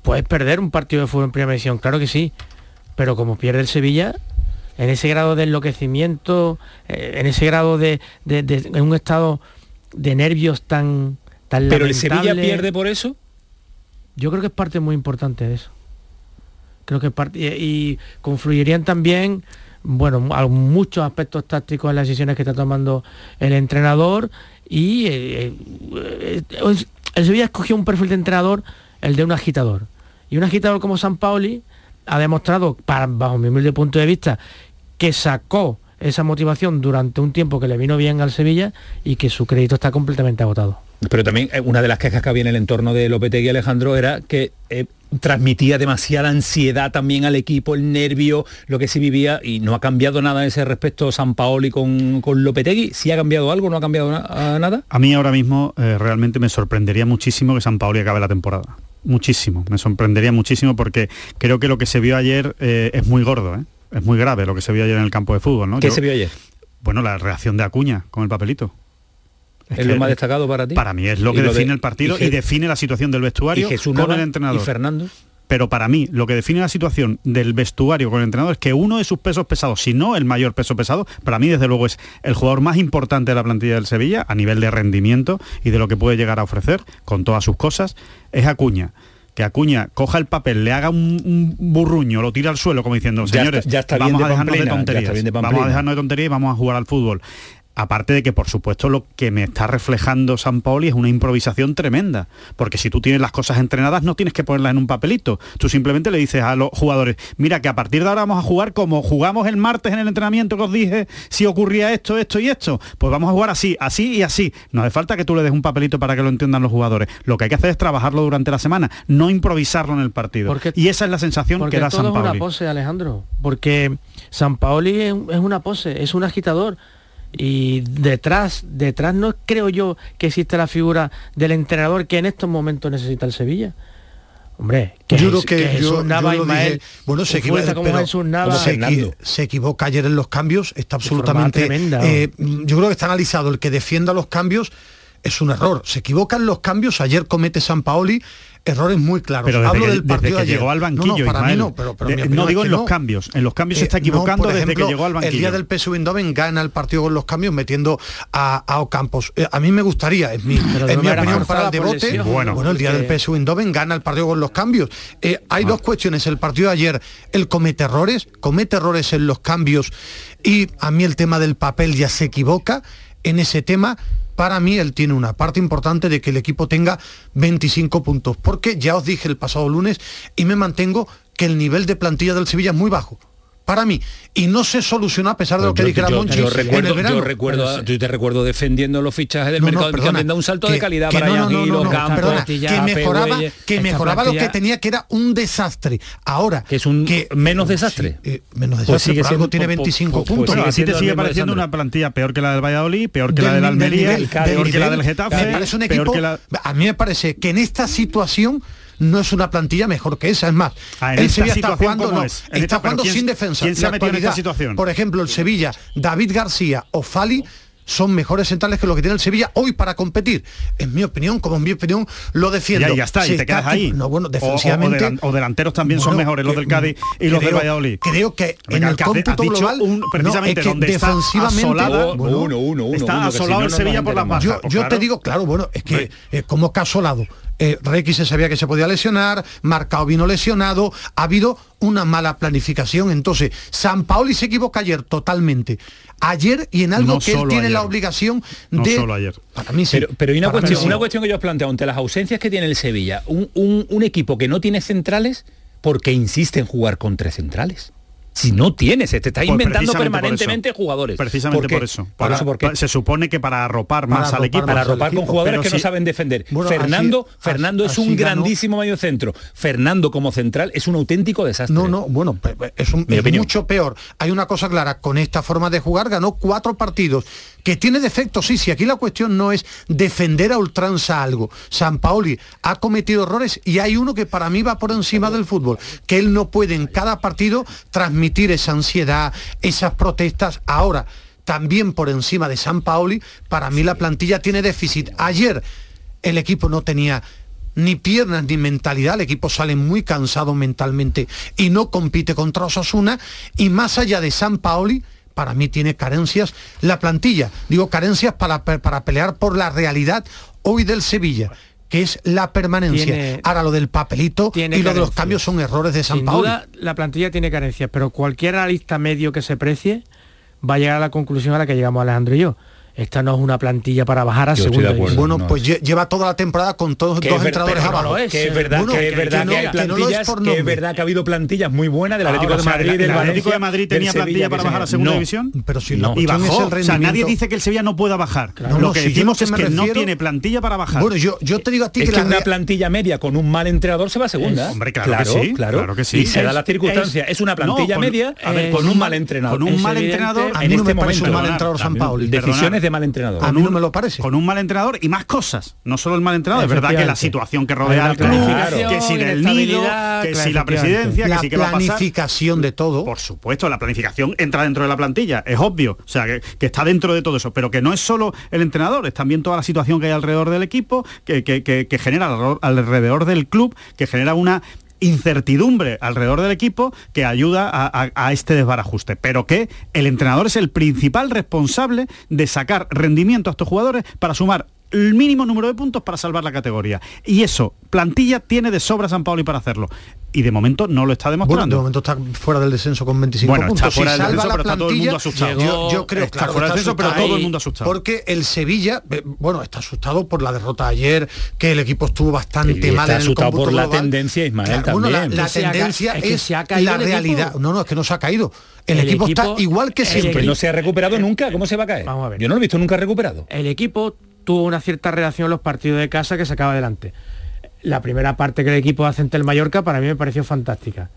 [SPEAKER 9] Puedes perder un partido de fútbol en primera división, claro que sí. Pero como pierde el Sevilla, en ese grado de enloquecimiento, eh, en ese grado de, de- de- en un estado de nervios tan, tan
[SPEAKER 7] Pero el Sevilla pierde por eso.
[SPEAKER 9] Yo creo que es parte muy importante de eso. Creo que parte y, y confluirían también, bueno, a muchos aspectos tácticos en las decisiones que está tomando el entrenador y eh, eh, el Sevilla escogió un perfil de entrenador, el de un agitador. Y un agitador como San Paoli ha demostrado, para- bajo mi humilde punto de vista, que sacó esa motivación durante un tiempo que le vino bien al Sevilla y que su crédito está completamente agotado.
[SPEAKER 7] Pero también eh, una de las quejas que había en el entorno de Lopetegui Alejandro era que eh, transmitía demasiada ansiedad también al equipo, el nervio, lo que se vivía, y no ha cambiado nada en ese respecto San Paoli con, con Lopetegui. ¿Sí ha cambiado algo? ¿No ha cambiado na- nada?
[SPEAKER 10] A mí ahora mismo eh, realmente me sorprendería muchísimo que San Paoli acabe la temporada. Muchísimo, me sorprendería muchísimo porque creo que lo que se vio ayer eh, es muy gordo, ¿eh? es muy grave lo que se vio ayer en el campo de fútbol. ¿no?
[SPEAKER 7] ¿Qué
[SPEAKER 10] Yo-
[SPEAKER 7] se vio ayer?
[SPEAKER 10] Bueno, la reacción de Acuña con el papelito.
[SPEAKER 7] ¿Es lo más destacado para ti?
[SPEAKER 10] Para mí es lo que
[SPEAKER 7] lo de-
[SPEAKER 10] define el partido y, define la situación del vestuario
[SPEAKER 7] y Jesús
[SPEAKER 10] con el entrenador.
[SPEAKER 7] y Fernando.
[SPEAKER 10] Pero para mí, lo que define la situación del vestuario con el entrenador es que uno de sus pesos pesados, si no el mayor peso pesado, para mí desde luego es el jugador más importante de la plantilla del Sevilla a nivel de rendimiento y de lo que puede llegar a ofrecer con todas sus cosas, es Acuña. Que Acuña coja el papel, le haga un, un burruño, lo tira al suelo como diciendo,
[SPEAKER 7] Ya
[SPEAKER 10] señores,
[SPEAKER 7] está- ya está
[SPEAKER 10] vamos
[SPEAKER 7] de
[SPEAKER 10] a dejarnos de
[SPEAKER 7] pamplina, ya
[SPEAKER 10] tonterías.
[SPEAKER 7] está bien de
[SPEAKER 10] vamos a dejarnos de tonterías y vamos a jugar al fútbol. Aparte de que, por supuesto, lo que me está reflejando San Paoli es una improvisación tremenda. Porque si tú tienes las cosas entrenadas, no tienes que ponerlas en un papelito. Tú simplemente le dices a los jugadores, mira que a partir de ahora vamos a jugar como jugamos el martes en el entrenamiento que os dije, si ocurría esto, esto y esto. Pues vamos a jugar así, así y así. No hace falta que tú le des un papelito para que lo entiendan los jugadores. Lo que hay que hacer es trabajarlo durante la semana, no improvisarlo en el partido.
[SPEAKER 9] Porque-
[SPEAKER 10] y esa es la sensación
[SPEAKER 9] Porque
[SPEAKER 10] que da
[SPEAKER 9] todo
[SPEAKER 10] San
[SPEAKER 9] es una
[SPEAKER 10] Paoli.
[SPEAKER 9] pose, Alejandro. Porque San Paoli es una pose, es un agitador. Y detrás, detrás no creo yo que existe la figura del entrenador que en estos momentos necesita el Sevilla. Hombre, que,
[SPEAKER 8] yo creo
[SPEAKER 9] es-
[SPEAKER 8] que, yo,
[SPEAKER 9] Jesús
[SPEAKER 8] yo
[SPEAKER 9] Nava,
[SPEAKER 8] lo
[SPEAKER 9] Ismael,
[SPEAKER 8] dije, bueno, se equivoca,
[SPEAKER 9] como
[SPEAKER 8] pero
[SPEAKER 9] Jesús Nava,
[SPEAKER 8] se, equi- se equivoca ayer en los cambios, está absolutamente...
[SPEAKER 9] tremenda.
[SPEAKER 8] eh, yo creo que está analizado, el que defienda los cambios es un error. Se equivocan los cambios, ayer comete San Paoli errores muy claros.
[SPEAKER 10] Pero desde
[SPEAKER 8] Hablo
[SPEAKER 10] que,
[SPEAKER 8] del
[SPEAKER 10] desde
[SPEAKER 8] partido
[SPEAKER 10] que
[SPEAKER 8] ayer.
[SPEAKER 10] llegó al
[SPEAKER 8] No, no,
[SPEAKER 10] banquillo,
[SPEAKER 8] para mí no, pero, pero
[SPEAKER 10] De- no
[SPEAKER 8] es
[SPEAKER 10] digo
[SPEAKER 8] que
[SPEAKER 10] en los
[SPEAKER 8] no.
[SPEAKER 10] cambios, en los cambios se está
[SPEAKER 8] Eh, no,
[SPEAKER 10] equivocando
[SPEAKER 8] por
[SPEAKER 10] desde
[SPEAKER 8] ejemplo,
[SPEAKER 10] que llegó al banquillo.
[SPEAKER 8] El día del PSV Eindhoven gana el partido con los cambios metiendo a, a Ocampos. Eh, a mí me gustaría, es mi, es opinión para el
[SPEAKER 9] lesión.
[SPEAKER 8] Bueno,
[SPEAKER 9] Bueno,
[SPEAKER 8] el día del PSV Eindhoven gana el partido con los cambios. Eh, hay dos cuestiones. El partido de ayer, él comete errores, comete errores en los cambios y a mí el tema del papel ya se equivoca. En ese tema, para mí él tiene una parte importante de que el equipo tenga 25 puntos. Porque ya os dije el pasado lunes y me mantengo que el nivel de plantilla del Sevilla es muy bajo para mí. Y no se solucionó a pesar de lo que
[SPEAKER 7] Yo-
[SPEAKER 8] dijera
[SPEAKER 7] yo-
[SPEAKER 8] Monchi
[SPEAKER 7] yo
[SPEAKER 8] en
[SPEAKER 7] recuerdo,
[SPEAKER 8] el verano.
[SPEAKER 7] yo recuerdo, yo te recuerdo defendiendo los fichajes del
[SPEAKER 8] No, no,
[SPEAKER 7] mercado de
[SPEAKER 8] perdona,
[SPEAKER 7] da un salto de
[SPEAKER 8] que-
[SPEAKER 7] calidad
[SPEAKER 8] que
[SPEAKER 7] para
[SPEAKER 8] no, no, no, no,
[SPEAKER 7] los
[SPEAKER 8] no,
[SPEAKER 7] campos,
[SPEAKER 8] perdona, que mejoraba, que mejoraba lo que tenía que era un desastre. Ahora
[SPEAKER 7] que es un menos desastre.
[SPEAKER 8] menos
[SPEAKER 10] Pues
[SPEAKER 8] desastre,
[SPEAKER 10] sigue
[SPEAKER 8] por algo
[SPEAKER 10] siendo-
[SPEAKER 8] tiene
[SPEAKER 10] pues-
[SPEAKER 8] 25
[SPEAKER 10] pues- pues
[SPEAKER 8] puntos.
[SPEAKER 10] sigue ¿A ti te sigue pareciendo una plantilla peor que la del Valladolid, peor que la del
[SPEAKER 8] del
[SPEAKER 10] Almería,
[SPEAKER 8] nivel,
[SPEAKER 10] peor
[SPEAKER 8] del
[SPEAKER 10] que la del Getafe, peor que la...
[SPEAKER 8] a mí me parece que en esta situación no es una plantilla mejor que esa, es más,
[SPEAKER 10] Ah, en
[SPEAKER 8] el Sevilla está jugando,
[SPEAKER 10] ¿cómo
[SPEAKER 8] no,
[SPEAKER 10] es?
[SPEAKER 8] Está
[SPEAKER 10] esta-
[SPEAKER 8] jugando
[SPEAKER 10] ¿quién-
[SPEAKER 8] sin defensa.
[SPEAKER 10] quién se ha metido en esta
[SPEAKER 8] actualidad,
[SPEAKER 10] situación?
[SPEAKER 8] Por ejemplo, el Sevilla, David García o Fali son mejores centrales que lo que tiene el Sevilla hoy para competir. En mi opinión, como en mi opinión, lo defiendo.
[SPEAKER 10] Ya, ya está,
[SPEAKER 8] Se
[SPEAKER 10] y te quedas
[SPEAKER 8] está-
[SPEAKER 10] ahí.
[SPEAKER 8] No, bueno,
[SPEAKER 10] o-
[SPEAKER 8] defensivamente...
[SPEAKER 10] O, delan- o delanteros también son mejores los del Cádiz y los del Valladolid.
[SPEAKER 8] Creo que en el cómputo global
[SPEAKER 10] un-
[SPEAKER 8] no,
[SPEAKER 10] precisamente
[SPEAKER 8] es que
[SPEAKER 10] donde está
[SPEAKER 8] defensivamente
[SPEAKER 10] asolada,
[SPEAKER 8] bueno,
[SPEAKER 7] uno, uno, uno,
[SPEAKER 10] está
[SPEAKER 7] si
[SPEAKER 10] asolado
[SPEAKER 7] no,
[SPEAKER 10] el
[SPEAKER 7] no
[SPEAKER 10] Sevilla por las bajas.
[SPEAKER 8] yo,
[SPEAKER 10] Pues
[SPEAKER 8] yo
[SPEAKER 10] claro.
[SPEAKER 8] te digo, claro, bueno, es que eh, como que asolado. Eh, Requi se sabía que se podía lesionar, Marcao vino lesionado, ha habido una mala planificación. Entonces, San Paoli se equivoca ayer totalmente. Ayer y en algo
[SPEAKER 10] No
[SPEAKER 8] que él tiene la obligación
[SPEAKER 10] No
[SPEAKER 8] de...
[SPEAKER 10] solo ayer.
[SPEAKER 8] Para mí sí.
[SPEAKER 7] Pero, pero hay una
[SPEAKER 8] Para
[SPEAKER 7] cuestión,
[SPEAKER 8] sí.
[SPEAKER 7] una cuestión que yo os planteo, ante las ausencias que tiene el Sevilla, un, un- un equipo que no tiene centrales, porque insiste en jugar con tres centrales? Si no tienes, te está
[SPEAKER 10] Pues
[SPEAKER 7] inventando
[SPEAKER 10] por
[SPEAKER 7] permanentemente jugadores.
[SPEAKER 10] Precisamente
[SPEAKER 7] ¿Por qué?
[SPEAKER 10] por eso.
[SPEAKER 7] Por
[SPEAKER 10] Para- se supone que para arropar
[SPEAKER 8] Para
[SPEAKER 10] más al equipo.
[SPEAKER 7] para arropar con
[SPEAKER 8] equipo,
[SPEAKER 7] jugadores que no saben defender.
[SPEAKER 8] Bueno,
[SPEAKER 7] Fernando,
[SPEAKER 8] así-
[SPEAKER 7] Fernando es
[SPEAKER 8] así
[SPEAKER 7] un
[SPEAKER 8] ganó-
[SPEAKER 7] grandísimo medio centro. Fernando como central es un auténtico desastre.
[SPEAKER 8] No, no, bueno, es, un-
[SPEAKER 7] Mi
[SPEAKER 8] es
[SPEAKER 7] opinión.
[SPEAKER 8] mucho peor. Hay una cosa clara, con esta forma de jugar ganó cuatro partidos, que tiene defectos, sí, sí, aquí la cuestión no es defender a ultranza algo. San Paoli ha cometido errores y hay uno que para mí va por encima del fútbol, que él no puede en cada partido transmitir esa ansiedad, esas protestas. Ahora, también por encima de San Paoli, para mí la plantilla tiene déficit. Ayer el equipo no tenía ni piernas ni mentalidad, el equipo sale muy cansado mentalmente y no compite contra Osasuna. Y más allá de San Paoli, para mí tiene carencias la plantilla, digo carencias para, para pelear por la realidad hoy del Sevilla que es la permanencia.
[SPEAKER 9] Tiene-
[SPEAKER 8] Ahora lo del papelito y lo de los cambios son errores de San
[SPEAKER 9] Sin
[SPEAKER 8] Paoli.
[SPEAKER 9] duda, la plantilla tiene carencias, pero cualquier analista medio que se precie va a llegar a la conclusión a la que llegamos Alejandro y yo. Esta no es una plantilla para bajar a
[SPEAKER 7] Yo estoy de
[SPEAKER 9] segunda
[SPEAKER 7] acuerdo.
[SPEAKER 9] división.
[SPEAKER 8] Bueno, pues lle- lleva toda la temporada con todos dos
[SPEAKER 7] ver-
[SPEAKER 8] entrenadores
[SPEAKER 7] pero no
[SPEAKER 8] abajo.
[SPEAKER 7] es, que es verdad,
[SPEAKER 8] Bueno,
[SPEAKER 7] que es verdad que,
[SPEAKER 8] no-
[SPEAKER 7] hay
[SPEAKER 8] que no lo es
[SPEAKER 7] plantillas,
[SPEAKER 8] por
[SPEAKER 7] que es
[SPEAKER 8] nombre.
[SPEAKER 7] verdad que ha habido plantillas muy buenas del Atlético
[SPEAKER 10] Ahora,
[SPEAKER 7] de
[SPEAKER 10] o sea,
[SPEAKER 7] Madrid,
[SPEAKER 10] ¿el-
[SPEAKER 7] del
[SPEAKER 10] el Atlético de Madrid tenía
[SPEAKER 7] Sevilla,
[SPEAKER 10] plantilla para bajar a segunda
[SPEAKER 7] no.
[SPEAKER 10] división?
[SPEAKER 8] Pero si
[SPEAKER 7] No.
[SPEAKER 10] Y bajó, o sea, nadie dice que el Sevilla no pueda bajar. Lo
[SPEAKER 8] no,
[SPEAKER 10] que
[SPEAKER 8] si
[SPEAKER 10] decimos es que no tiene plantilla para bajar.
[SPEAKER 8] Bueno, yo, yo te digo a ti
[SPEAKER 7] Es
[SPEAKER 8] que,
[SPEAKER 7] una plantilla media con un mal entrenador se va a segunda.
[SPEAKER 10] Hombre, claro que sí, claro que sí.
[SPEAKER 7] Y se da la circunstancia. Es, una plantilla media con un mal entrenador.
[SPEAKER 10] Con un mal entrenador,
[SPEAKER 8] a mí
[SPEAKER 7] en
[SPEAKER 8] no
[SPEAKER 7] este
[SPEAKER 8] me parece un
[SPEAKER 7] momento.
[SPEAKER 8] mal entrenador San.
[SPEAKER 7] Decisiones. De mal entrenador.
[SPEAKER 8] A mí no me lo parece.
[SPEAKER 10] Con un mal entrenador y más cosas. No solo el mal entrenador, es verdad que la situación que rodea al club, que si del nido, que
[SPEAKER 9] claro,
[SPEAKER 10] si la presidencia, que
[SPEAKER 8] la
[SPEAKER 10] si qué va a pasar.
[SPEAKER 8] planificación de todo.
[SPEAKER 10] Por supuesto, la planificación entra dentro de la plantilla, es obvio, o sea, que, que está dentro de todo eso, pero que no es solo el entrenador, es también toda la situación que hay alrededor del equipo, que, que- que- que genera alrededor del club, que genera una incertidumbre alrededor del equipo que ayuda a, este desbarajuste, pero que el entrenador es el principal responsable de sacar rendimiento a estos jugadores para sumar el mínimo número de puntos para salvar la categoría. Y eso, plantilla tiene de sobra San Paoli para hacerlo. Y de momento no lo está
[SPEAKER 8] Bueno,
[SPEAKER 10] demostrando.
[SPEAKER 8] de momento está fuera del descenso con 25
[SPEAKER 10] Bueno, está
[SPEAKER 8] puntos.
[SPEAKER 10] fuera
[SPEAKER 8] Si
[SPEAKER 10] del
[SPEAKER 8] salva
[SPEAKER 10] descenso,
[SPEAKER 8] la
[SPEAKER 10] pero está todo el
[SPEAKER 8] plantilla,
[SPEAKER 10] mundo asustado.
[SPEAKER 8] Yo, yo creo
[SPEAKER 10] Está
[SPEAKER 8] claro,
[SPEAKER 10] fuera
[SPEAKER 8] que
[SPEAKER 10] del descenso, pero todo el mundo asustado.
[SPEAKER 8] Porque el Sevilla, eh, bueno, está asustado por la derrota ayer, que el equipo estuvo bastante
[SPEAKER 7] Y
[SPEAKER 8] mal
[SPEAKER 7] está
[SPEAKER 8] en el
[SPEAKER 7] asustado por la tendencia, Ismael,
[SPEAKER 8] Claro, bueno, la,
[SPEAKER 7] también.
[SPEAKER 8] la tendencia
[SPEAKER 9] es que
[SPEAKER 8] es,
[SPEAKER 9] se ha caído
[SPEAKER 8] la
[SPEAKER 9] equipo.
[SPEAKER 8] realidad. No, no, es que no se ha caído. El,
[SPEAKER 9] El
[SPEAKER 8] equipo,
[SPEAKER 9] equipo-
[SPEAKER 8] está igual que siempre.
[SPEAKER 7] Que no se ha recuperado nunca. ¿Cómo se va a caer?
[SPEAKER 9] Vamos a ver.
[SPEAKER 7] Yo no lo he visto nunca recuperado.
[SPEAKER 9] el equipo tuvo una cierta reacción en los partidos de casa que sacaba adelante. La primera parte que el equipo hace ante el Mallorca para mí me pareció fantástica.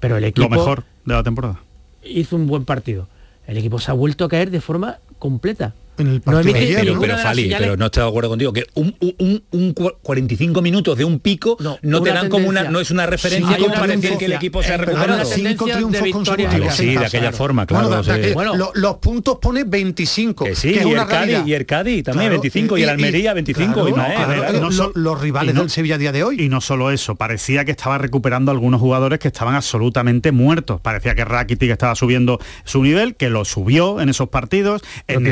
[SPEAKER 9] Pero el equipo
[SPEAKER 10] Lo mejor de la temporada.
[SPEAKER 9] hizo un buen partido. El equipo se ha vuelto a caer de forma completa.
[SPEAKER 8] En el
[SPEAKER 9] No
[SPEAKER 8] partido
[SPEAKER 9] emite
[SPEAKER 8] de ayer,
[SPEAKER 7] Pero,
[SPEAKER 8] ¿no?
[SPEAKER 7] pero Fali,
[SPEAKER 9] señales-
[SPEAKER 7] pero no estoy de acuerdo contigo, que un, un, un cu- 45 minutos de un pico no,
[SPEAKER 9] No,
[SPEAKER 7] te dan como una, no es una referencia
[SPEAKER 9] Sí,
[SPEAKER 7] como
[SPEAKER 9] una
[SPEAKER 7] para decir que el equipo se ha
[SPEAKER 9] Eh,
[SPEAKER 7] recuperado.
[SPEAKER 8] cinco triunfos consecutivos.
[SPEAKER 7] Sí, de aquella
[SPEAKER 9] claro.
[SPEAKER 7] forma, claro.
[SPEAKER 8] Bueno,
[SPEAKER 7] sí.
[SPEAKER 8] que
[SPEAKER 9] Bueno.
[SPEAKER 8] lo- los puntos pone 25.
[SPEAKER 7] Que sí,
[SPEAKER 8] que es
[SPEAKER 7] y
[SPEAKER 8] una
[SPEAKER 7] el Cádiz, y el Cádiz también,
[SPEAKER 8] Claro,
[SPEAKER 7] 25, y, el Almería, 25,
[SPEAKER 8] claro,
[SPEAKER 7] Ismael,
[SPEAKER 8] claro,
[SPEAKER 7] ¿verdad?
[SPEAKER 8] eh,
[SPEAKER 10] no
[SPEAKER 8] los rivales
[SPEAKER 10] y no-
[SPEAKER 8] del Sevilla a día de hoy.
[SPEAKER 10] Y no solo eso, parecía que estaba recuperando algunos jugadores que estaban absolutamente muertos. Parecía que Rakitic estaba subiendo su nivel, que lo subió en esos partidos. En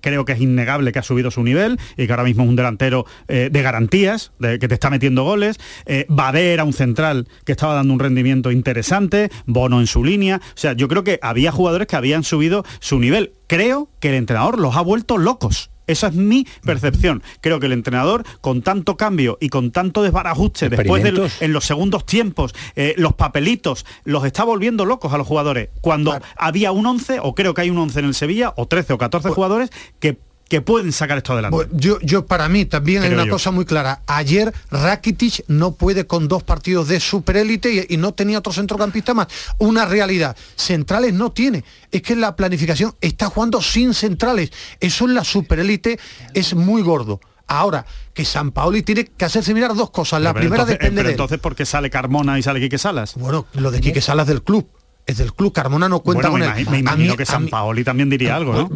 [SPEAKER 10] creo que es innegable que ha subido su nivel y que ahora mismo es un delantero eh, de garantías, que te está metiendo goles. Eh, Badé era un central que estaba dando un rendimiento interesante, Bono en su línea. O sea, yo creo que había jugadores que habían subido su nivel. Creo que el entrenador los ha vuelto locos. Esa es mi percepción. Creo que el entrenador, con tanto cambio y con tanto desbarajuste después de en los segundos tiempos, eh, los papelitos, los está volviendo locos a los jugadores. Cuando había un 11, o creo que hay un 11 en el Sevilla, o 13 o 14
[SPEAKER 8] Pues
[SPEAKER 10] jugadores que que pueden sacar esto adelante.
[SPEAKER 8] Bueno, yo, yo para mí también hay
[SPEAKER 10] Creo
[SPEAKER 8] una
[SPEAKER 10] yo.
[SPEAKER 8] cosa muy clara. Ayer Rakitic no puede con dos partidos de superélite y, y no tenía otro centrocampista más. Una realidad. Centrales no tiene. Es que la planificación está jugando sin centrales. Eso en la superélite es muy gordo. Ahora, que San Paoli tiene que hacerse mirar dos cosas. La
[SPEAKER 10] Pero
[SPEAKER 8] primera
[SPEAKER 10] entonces,
[SPEAKER 8] depende
[SPEAKER 10] pero
[SPEAKER 8] de él.
[SPEAKER 10] entonces ¿por qué sale Carmona y sale Quique Salas?
[SPEAKER 8] Bueno, lo de Quique Salas del club. Es del club. Carmona no cuenta
[SPEAKER 10] Bueno,
[SPEAKER 8] con
[SPEAKER 10] me
[SPEAKER 8] él.
[SPEAKER 10] me
[SPEAKER 8] A
[SPEAKER 10] imagino
[SPEAKER 8] mí-
[SPEAKER 10] que San Paoli también diría algo, ¿no?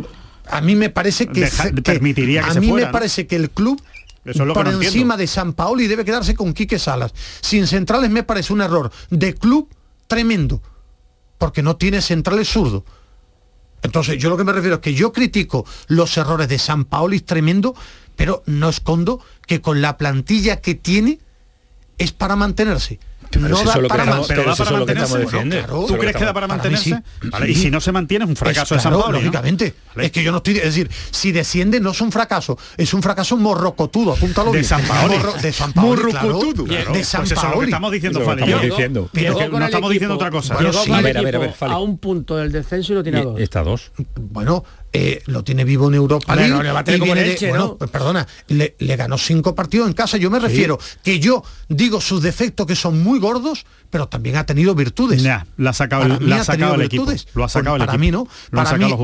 [SPEAKER 8] A mí me parece que,
[SPEAKER 10] Deja-
[SPEAKER 8] se- que-
[SPEAKER 10] permitiría que
[SPEAKER 8] a
[SPEAKER 10] se
[SPEAKER 8] mí
[SPEAKER 10] fuera,
[SPEAKER 8] me
[SPEAKER 10] ¿no?
[SPEAKER 8] parece que el club
[SPEAKER 10] es lo que
[SPEAKER 8] por
[SPEAKER 10] entiendo.
[SPEAKER 8] encima de San Paoli debe quedarse con Quique Salas. Sin centrales me parece un error de club tremendo, porque no tiene centrales zurdos. Entonces, yo lo que me refiero es que yo critico los errores de San Paoli tremendo, pero no escondo que con la plantilla que tiene es para mantenerse.
[SPEAKER 7] Pero
[SPEAKER 8] no da
[SPEAKER 7] eso es lo que
[SPEAKER 8] para
[SPEAKER 7] estamos-
[SPEAKER 8] mantenerse.
[SPEAKER 7] pero eso lo que estamos diciendo.
[SPEAKER 8] claro.
[SPEAKER 10] ¿Tú crees que da para
[SPEAKER 8] Para
[SPEAKER 10] mantenerse?
[SPEAKER 8] sí.
[SPEAKER 10] Vale, y si no se mantiene es un fracaso
[SPEAKER 8] Es
[SPEAKER 10] de San
[SPEAKER 8] claro,
[SPEAKER 10] Paoli, ¿no?
[SPEAKER 8] lógicamente. Es que yo no estoy, es decir, si desciende no es un fracaso, es un fracaso morrocotudo, apúntalo
[SPEAKER 10] De
[SPEAKER 8] bien.
[SPEAKER 10] San Paoli.
[SPEAKER 8] Morro- de San Paoli, claro.
[SPEAKER 10] Morrocotudo.
[SPEAKER 8] De
[SPEAKER 10] Claro.
[SPEAKER 8] San
[SPEAKER 10] Pues eso es lo que estamos diciendo, Fali.
[SPEAKER 7] estamos
[SPEAKER 10] Yo-
[SPEAKER 7] diciendo.
[SPEAKER 10] Pero que no estamos diciendo otra cosa.
[SPEAKER 8] Bueno, sí.
[SPEAKER 7] A ver, a ver, a ver,
[SPEAKER 9] equipo
[SPEAKER 7] Fali.
[SPEAKER 9] a un punto del descenso y lo tiene a dos.
[SPEAKER 7] Está dos.
[SPEAKER 8] Bueno, eh, lo tiene vivo en Europa
[SPEAKER 9] Hombre,
[SPEAKER 8] League
[SPEAKER 9] no le va a tener
[SPEAKER 8] y
[SPEAKER 9] como
[SPEAKER 8] viene
[SPEAKER 9] el
[SPEAKER 8] de-
[SPEAKER 9] Elche,
[SPEAKER 8] bueno,
[SPEAKER 9] ¿no?
[SPEAKER 8] pues perdona, le, le ganó cinco partidos en casa. Yo me refiero que yo digo sus defectos que son muy gordos, pero también ha tenido virtudes.
[SPEAKER 10] Nah, la ha sacado, el-
[SPEAKER 8] Para mí
[SPEAKER 10] la ha
[SPEAKER 8] ha
[SPEAKER 10] sacado
[SPEAKER 8] tenido
[SPEAKER 10] el equipo. Lo ha sacado el
[SPEAKER 8] para mí no.
[SPEAKER 10] Lo
[SPEAKER 8] para mí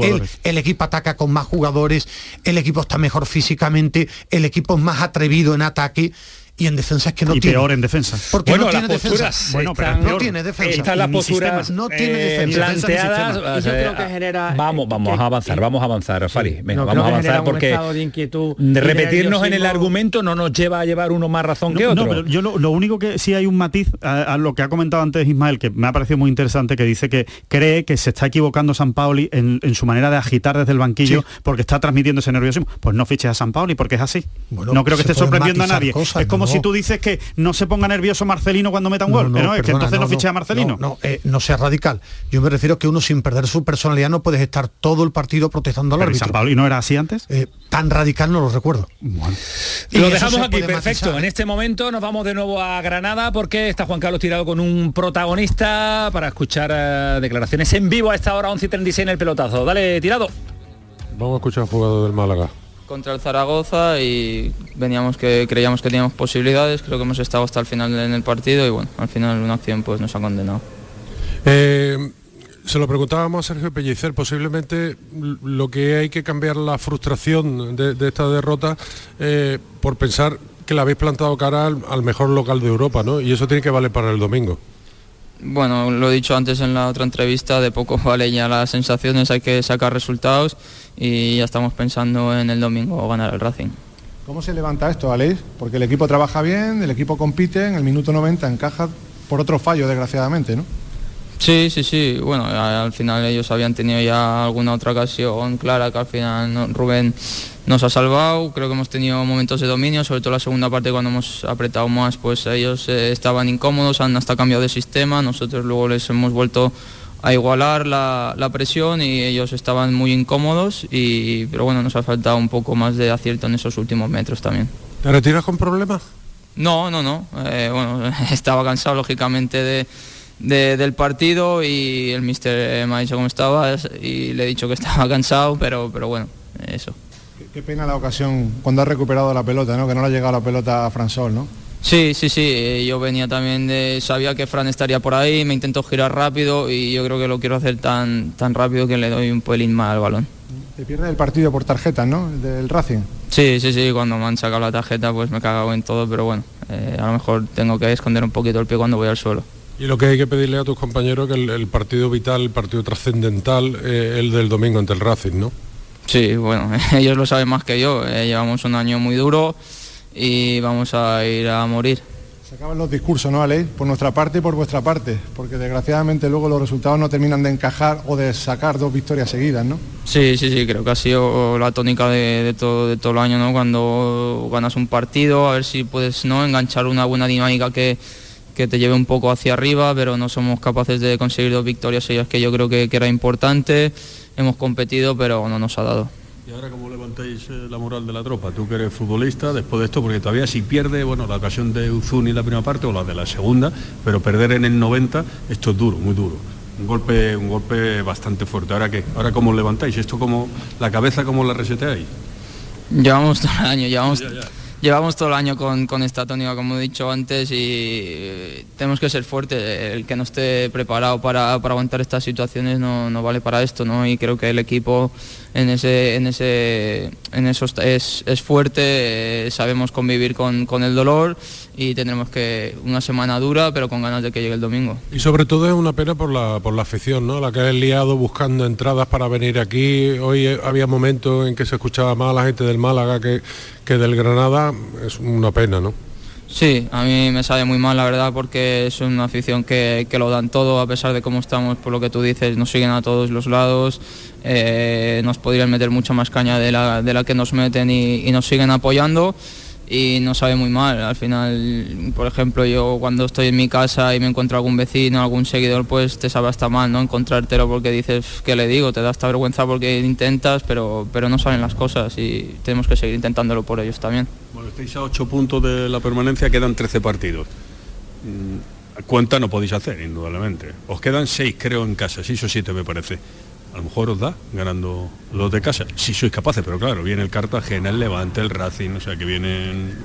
[SPEAKER 8] el equipo ataca con más jugadores, el equipo está mejor físicamente, el equipo es más atrevido en ataque y en defensa es que no
[SPEAKER 10] y
[SPEAKER 8] tiene.
[SPEAKER 10] peor en defensa.
[SPEAKER 8] Porque
[SPEAKER 7] Bueno,
[SPEAKER 8] no tiene
[SPEAKER 7] las
[SPEAKER 8] defensa.
[SPEAKER 7] posturas
[SPEAKER 10] Bueno, pero
[SPEAKER 8] no tiene defensa.
[SPEAKER 7] Están las posturas.
[SPEAKER 8] No tiene
[SPEAKER 7] eh,
[SPEAKER 8] defensa.
[SPEAKER 7] planteadas.
[SPEAKER 10] Defensa
[SPEAKER 9] Y yo
[SPEAKER 7] o sea,
[SPEAKER 9] creo que genera-
[SPEAKER 7] Vamos, vamos
[SPEAKER 9] que-
[SPEAKER 7] a avanzar,
[SPEAKER 9] que-
[SPEAKER 7] vamos a avanzar, Fari. Venga,
[SPEAKER 9] No,
[SPEAKER 7] vamos a avanzar porque
[SPEAKER 9] de inquietud
[SPEAKER 7] de
[SPEAKER 9] de
[SPEAKER 7] repetirnos en el argumento no nos lleva a llevar uno más razón que otro.
[SPEAKER 10] no, pero yo lo, lo único que sí hay un matiz a, a lo que ha comentado antes Ismael, que me ha parecido muy interesante, que dice que cree que se está equivocando San Paoli en, en su manera de agitar desde el banquillo porque está transmitiendo ese nerviosismo. Pues no fiches a San Paoli porque es así.
[SPEAKER 8] Bueno,
[SPEAKER 10] no creo que esté sorprendiendo a nadie.
[SPEAKER 8] cosas,
[SPEAKER 10] es como. Si tú dices que no se ponga nervioso Marcelino cuando meta un gol. No, es que entonces no, fiches a Marcelino.
[SPEAKER 8] No, no, eh, no sea radical. Yo me refiero que uno sin perder su personalidad no puedes estar todo el partido protestando al
[SPEAKER 10] Pero ¿y
[SPEAKER 8] árbitro.
[SPEAKER 10] San Paoli no era así antes?
[SPEAKER 8] Eh, tan radical no lo recuerdo. Y
[SPEAKER 7] Lo dejamos aquí, perfecto.
[SPEAKER 8] matizar.
[SPEAKER 7] En este momento nos vamos de nuevo a Granada porque está Juan Carlos tirado con un protagonista para escuchar eh, declaraciones en vivo a esta hora 11 y 36 en el pelotazo. Dale, tirado.
[SPEAKER 18] Vamos a escuchar al jugador del Málaga.
[SPEAKER 21] Contra el Zaragoza y veníamos que creíamos que teníamos posibilidades, creo que hemos estado hasta el final en el partido y bueno, al final una acción pues nos ha condenado.
[SPEAKER 18] Eh, se lo preguntábamos a Sergio Pellicer, posiblemente lo que hay que cambiar la frustración de, de esta derrota eh, por pensar que la habéis plantado cara al, al mejor local de Europa, ¿no? Y eso tiene que valer para el domingo.
[SPEAKER 21] Bueno, lo he dicho antes en la otra entrevista, de poco vale ya las sensaciones, hay que sacar resultados y ya estamos pensando en el domingo ganar el Racing.
[SPEAKER 22] ¿Cómo se levanta esto, Aleix? Porque el equipo trabaja bien, el equipo compite, en el minuto 90 encaja por otro fallo, desgraciadamente, ¿no?
[SPEAKER 21] Sí, sí, sí. Bueno, al final ellos habían tenido ya alguna otra ocasión clara que al final Rubén nos ha salvado. Creo que hemos tenido momentos de dominio, sobre todo la segunda parte cuando hemos apretado más, pues ellos eh, estaban incómodos, han hasta cambiado de sistema. Nosotros luego les hemos vuelto a igualar la, la presión y ellos estaban muy incómodos. Y, pero bueno, nos ha faltado un poco más de acierto en esos últimos metros también.
[SPEAKER 18] ¿Te retiras con problemas?
[SPEAKER 21] No, no, no. Eh, bueno, estaba cansado lógicamente de, de- del partido y el mister me ha dicho cómo estaba y le he dicho que estaba cansado, pero, pero bueno, eso.
[SPEAKER 22] Qué, qué pena la ocasión cuando ha recuperado la pelota, ¿no? Que no le ha llegado la pelota a Fransol, ¿no?
[SPEAKER 21] Sí, sí, sí. eh, Yo venía también de, sabía que Fran estaría por ahí, me intentó girar rápido y yo creo que lo quiero hacer tan, tan rápido que le doy un pelín mal al balón.
[SPEAKER 22] Te pierde el partido por tarjetas, ¿no? El del Racing.
[SPEAKER 21] Sí, sí, sí, cuando me han sacado la tarjeta pues me he cagado en todo, pero bueno, eh, a lo mejor tengo que esconder un poquito el pie cuando voy al suelo.
[SPEAKER 18] Y lo que hay que pedirle a tus compañeros que el, el partido vital, el partido trascendental, eh, el del domingo ante el Racing, ¿no?
[SPEAKER 21] Sí, bueno, ellos lo saben más que yo. eh, llevamos un año muy duro y vamos a ir a morir.
[SPEAKER 22] Se acaban los discursos, ¿no, Aleix? Por nuestra parte y por vuestra parte, porque desgraciadamente luego los resultados no terminan de encajar o de sacar dos victorias seguidas, ¿no?
[SPEAKER 21] Sí, sí, sí, creo que ha sido la tónica de, de todo, de todo el año, ¿no? Cuando ganas un partido, a ver si puedes no enganchar una buena dinámica que, que te lleve un poco hacia arriba, pero no somos capaces de conseguir dos victorias seguidas que yo creo que, que era importante. Hemos competido, pero no nos ha dado.
[SPEAKER 18] ¿Y ahora cómo levantáis eh, la moral de la tropa? Tú que eres futbolista, después de esto, porque todavía si pierde, bueno, la ocasión de Uzuni la primera parte o la de la segunda, pero perder en el 90, esto es duro, muy duro. Un golpe, un golpe bastante fuerte. ¿Ahora qué? ¿Ahora cómo levantáis? ¿Esto como la cabeza cómo la reseteáis?
[SPEAKER 21] Llevamos todo el año, llevamos, llevamos todo el año con, con esta tónica, como he dicho antes, y eh, tenemos que ser fuertes. El que no esté preparado para, para aguantar estas situaciones no, no vale para esto, ¿no? Y creo que el equipo en ese, en ese, en eso es, es fuerte, eh, sabemos convivir con, con el dolor y tendremos que una semana dura, pero con ganas de que llegue el domingo.
[SPEAKER 18] Y sobre todo es una pena por la, por la afición, ¿no? La que has liado buscando entradas para venir aquí. Hoy eh, había momentos en que se escuchaba más a la gente del Málaga que, que del Granada. Es una pena, ¿no?
[SPEAKER 21] Sí, a mí me sabe muy mal la verdad porque es una afición que, que lo dan todo a pesar de cómo estamos, por lo que tú dices, nos siguen a todos los lados, eh, nos podrían meter mucha más caña de la, de la que nos meten y, y nos siguen apoyando y nos sabe muy mal. Al final, por ejemplo, yo cuando estoy en mi casa y me encuentro algún vecino, algún seguidor, pues te sabe hasta mal, ¿no? Encontrártelo porque dices, ¿qué le digo? Te da esta vergüenza porque intentas, pero, pero no salen las cosas y tenemos que seguir intentándolo por ellos también.
[SPEAKER 18] Bueno, estáis a 8 puntos de la permanencia, quedan 13 partidos. Mm, Cuenta no podéis hacer, indudablemente. Os quedan 6, creo, en casa, 6 o 7 me parece. A lo mejor os da ganando los de casa, si sois capaces, pero claro, viene el Cartagena, el Levante, el Racing, o sea que vienen.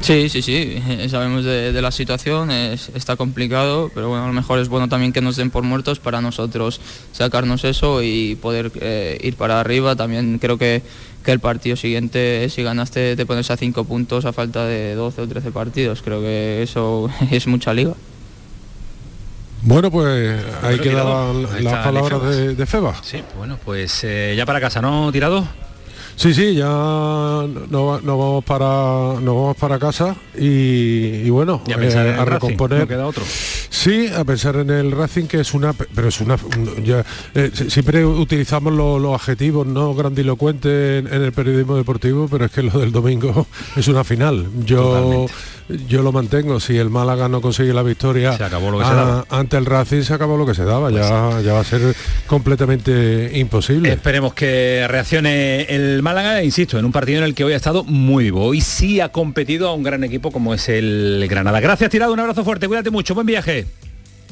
[SPEAKER 21] Sí, sí, sí, eh, sabemos de, la situación, es- está complicado, pero bueno, a lo mejor es bueno también que nos den por muertos para nosotros sacarnos eso y poder eh, ir para arriba. También creo que, que el partido siguiente, si ganaste, te pones a cinco puntos a falta de 12 o 13 partidos. Creo que eso es mucha liga.
[SPEAKER 18] Bueno, pues ahí quedaban las palabras de, de Feba.
[SPEAKER 7] Sí, bueno, pues eh, ya para casa, ¿no, tirado?
[SPEAKER 18] Sí, sí, ya nos no, vamos para nos vamos para casa y, y bueno,
[SPEAKER 7] Y a pensar
[SPEAKER 18] eh,
[SPEAKER 7] en el
[SPEAKER 18] a
[SPEAKER 7] Racing,
[SPEAKER 18] recomponer.
[SPEAKER 7] no queda otro.
[SPEAKER 18] Sí, a pensar en el Racing que es una, pero es una, un- ya, eh, si- siempre utilizamos lo- los adjetivos no grandilocuentes en, en el periodismo deportivo, pero es que lo del domingo es una final. Yo yo lo mantengo. Si el Málaga no consigue la victoria
[SPEAKER 7] Se acabó lo que se
[SPEAKER 18] a-
[SPEAKER 7] daba. Pues
[SPEAKER 18] ante el Racing, se acabó lo que se daba. Ya, ya va a ser completamente imposible.
[SPEAKER 7] Esperemos que reaccione el Málaga, insisto, en un partido en el que hoy ha estado muy vivo. Hoy sí ha competido a un gran equipo como es el Granada. Gracias, Tirado, un abrazo fuerte, cuídate mucho, buen viaje.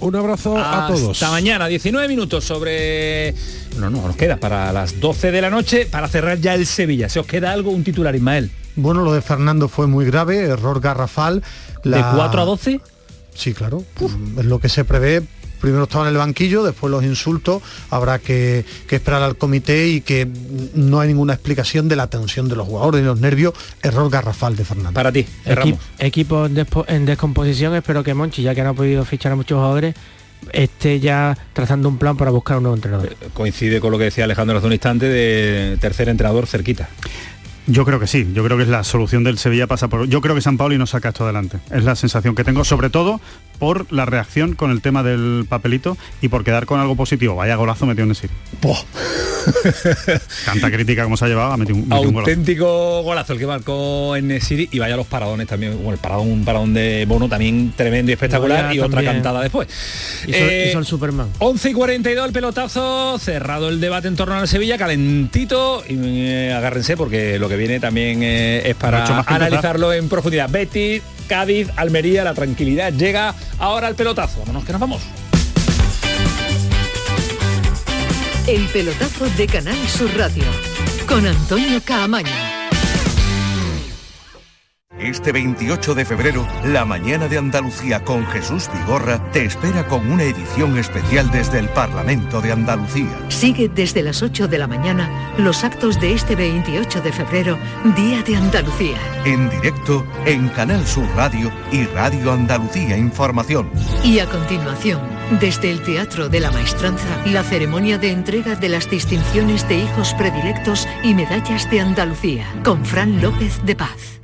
[SPEAKER 18] Un abrazo a todos.
[SPEAKER 7] Hasta mañana, 19 minutos sobre... No, no, nos queda para las 12 de la noche para cerrar ya el Sevilla. ¿Se os queda algo? Un titular, Ismael.
[SPEAKER 8] Bueno, lo de Fernando fue muy grave, error garrafal.
[SPEAKER 7] ¿De 4 a 12?
[SPEAKER 8] Sí, claro. Es lo que se prevé. Primero estaba en el banquillo, después los insultos. Habrá que, que esperar al comité y que no hay ninguna explicación de la tensión de los jugadores y los nervios. Error garrafal de Fernando.
[SPEAKER 7] Para ti,
[SPEAKER 9] Equi- equipo en, en descomposición, espero que Monchi, ya que no ha podido fichar a muchos jugadores, esté ya trazando un plan para buscar un nuevo entrenador.
[SPEAKER 7] Coincide con lo que decía Alejandro hace un instante de tercer entrenador cerquita.
[SPEAKER 10] Yo creo que sí, yo creo que es la solución del Sevilla pasa por... Yo creo que San Pauli no saca esto adelante. Es la sensación que tengo, sobre todo por la reacción con el tema del papelito y por quedar con algo positivo. Vaya golazo metió en el City. Tanta crítica como se ha llevado, ha metido un, metió un golazo.
[SPEAKER 7] Auténtico golazo el que marcó en City y vaya los paradones también. Bueno, el paradón, un paradón de Bono también tremendo y espectacular
[SPEAKER 9] Vaya
[SPEAKER 7] y otra
[SPEAKER 9] también.
[SPEAKER 7] cantada después.
[SPEAKER 9] Hizo,
[SPEAKER 7] Eh,
[SPEAKER 9] hizo el Superman.
[SPEAKER 7] 11 y 42 el pelotazo, cerrado el debate en torno al Sevilla, calentito y eh, agárrense porque lo que viene también eh, es para analizarlo en profundidad. Betis, Cádiz, Almería, la tranquilidad llega ahora al pelotazo. Vámonos que nos vamos.
[SPEAKER 12] El pelotazo de Canal Sur Radio con Antonio Caamaño.
[SPEAKER 23] Este 28 de febrero, la mañana de Andalucía con Jesús Vigorra te espera con una edición especial desde el Parlamento de Andalucía.
[SPEAKER 12] Sigue desde las 8 de la mañana los actos de este 28 de febrero, Día de Andalucía.
[SPEAKER 23] En directo en Canal Sur Radio y Radio Andalucía Información.
[SPEAKER 12] Y a continuación, desde el Teatro de la Maestranza, la ceremonia de entrega de las distinciones de hijos predilectos y medallas de Andalucía, con Fran López de Paz.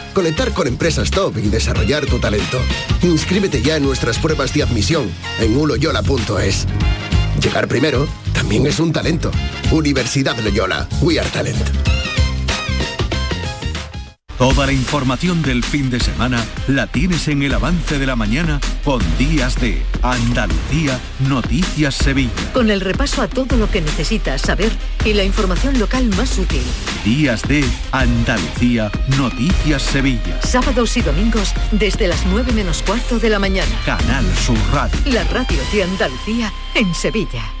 [SPEAKER 24] Conectar con empresas top y desarrollar tu talento. Inscríbete ya en nuestras pruebas de admisión en uloyola.es. Llegar primero también es un talento. Universidad Loyola. We are talent.
[SPEAKER 23] Toda la información del fin de semana la tienes en el avance de la mañana con Días de Andalucía Noticias Sevilla.
[SPEAKER 12] Con el repaso a todo lo que necesitas saber y la información local más útil.
[SPEAKER 23] Días de Andalucía Noticias Sevilla.
[SPEAKER 12] Sábados y domingos desde las 9 menos cuarto de la mañana.
[SPEAKER 23] Canal Sur Radio.
[SPEAKER 12] La radio de Andalucía en Sevilla.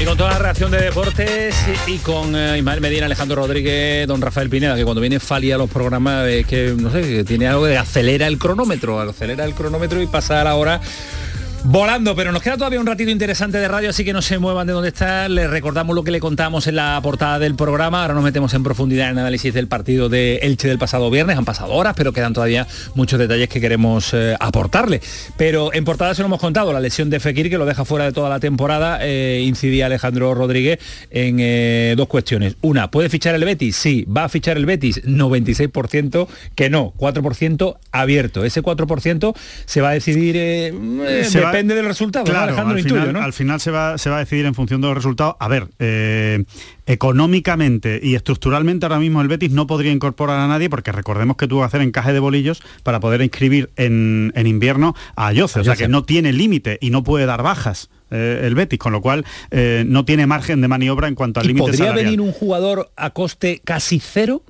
[SPEAKER 7] Y con toda la reacción de deportes y con eh, Ismael Medina, Alejandro Rodríguez, don Rafael Pineda, que cuando viene Fali a los programas es que, no sé, que tiene algo de acelera el cronómetro, acelera el cronómetro y pasa la hora Volando, pero nos queda todavía un ratito interesante de radio, así que no se muevan de donde está. Les recordamos lo que le contamos en la portada del programa. Ahora nos metemos en profundidad en el análisis del partido de Elche del pasado viernes. Han pasado horas, pero quedan todavía muchos detalles que queremos eh, aportarle. Pero en portada se lo hemos contado, la lesión de Fekir, que lo deja fuera de toda la temporada, eh, incidía Alejandro Rodríguez en eh, dos cuestiones. Una, ¿puede fichar el Betis? Sí. ¿Va a fichar el Betis? 96% que no, 4% abierto. Ese 4% se va a decidir... Se depende del resultado,
[SPEAKER 10] claro, al, final, al final se va, se va a decidir en función de los resultados. A ver, eh, económicamente y estructuralmente ahora mismo el Betis no podría incorporar a nadie porque recordemos que tuvo que hacer encaje de bolillos para poder inscribir en, invierno a Ayoce, o sea que no tiene límite y no puede dar bajas eh, el Betis, con lo cual eh, no tiene margen de maniobra en cuanto al límite
[SPEAKER 7] ¿Podría venir un jugador a coste casi cero?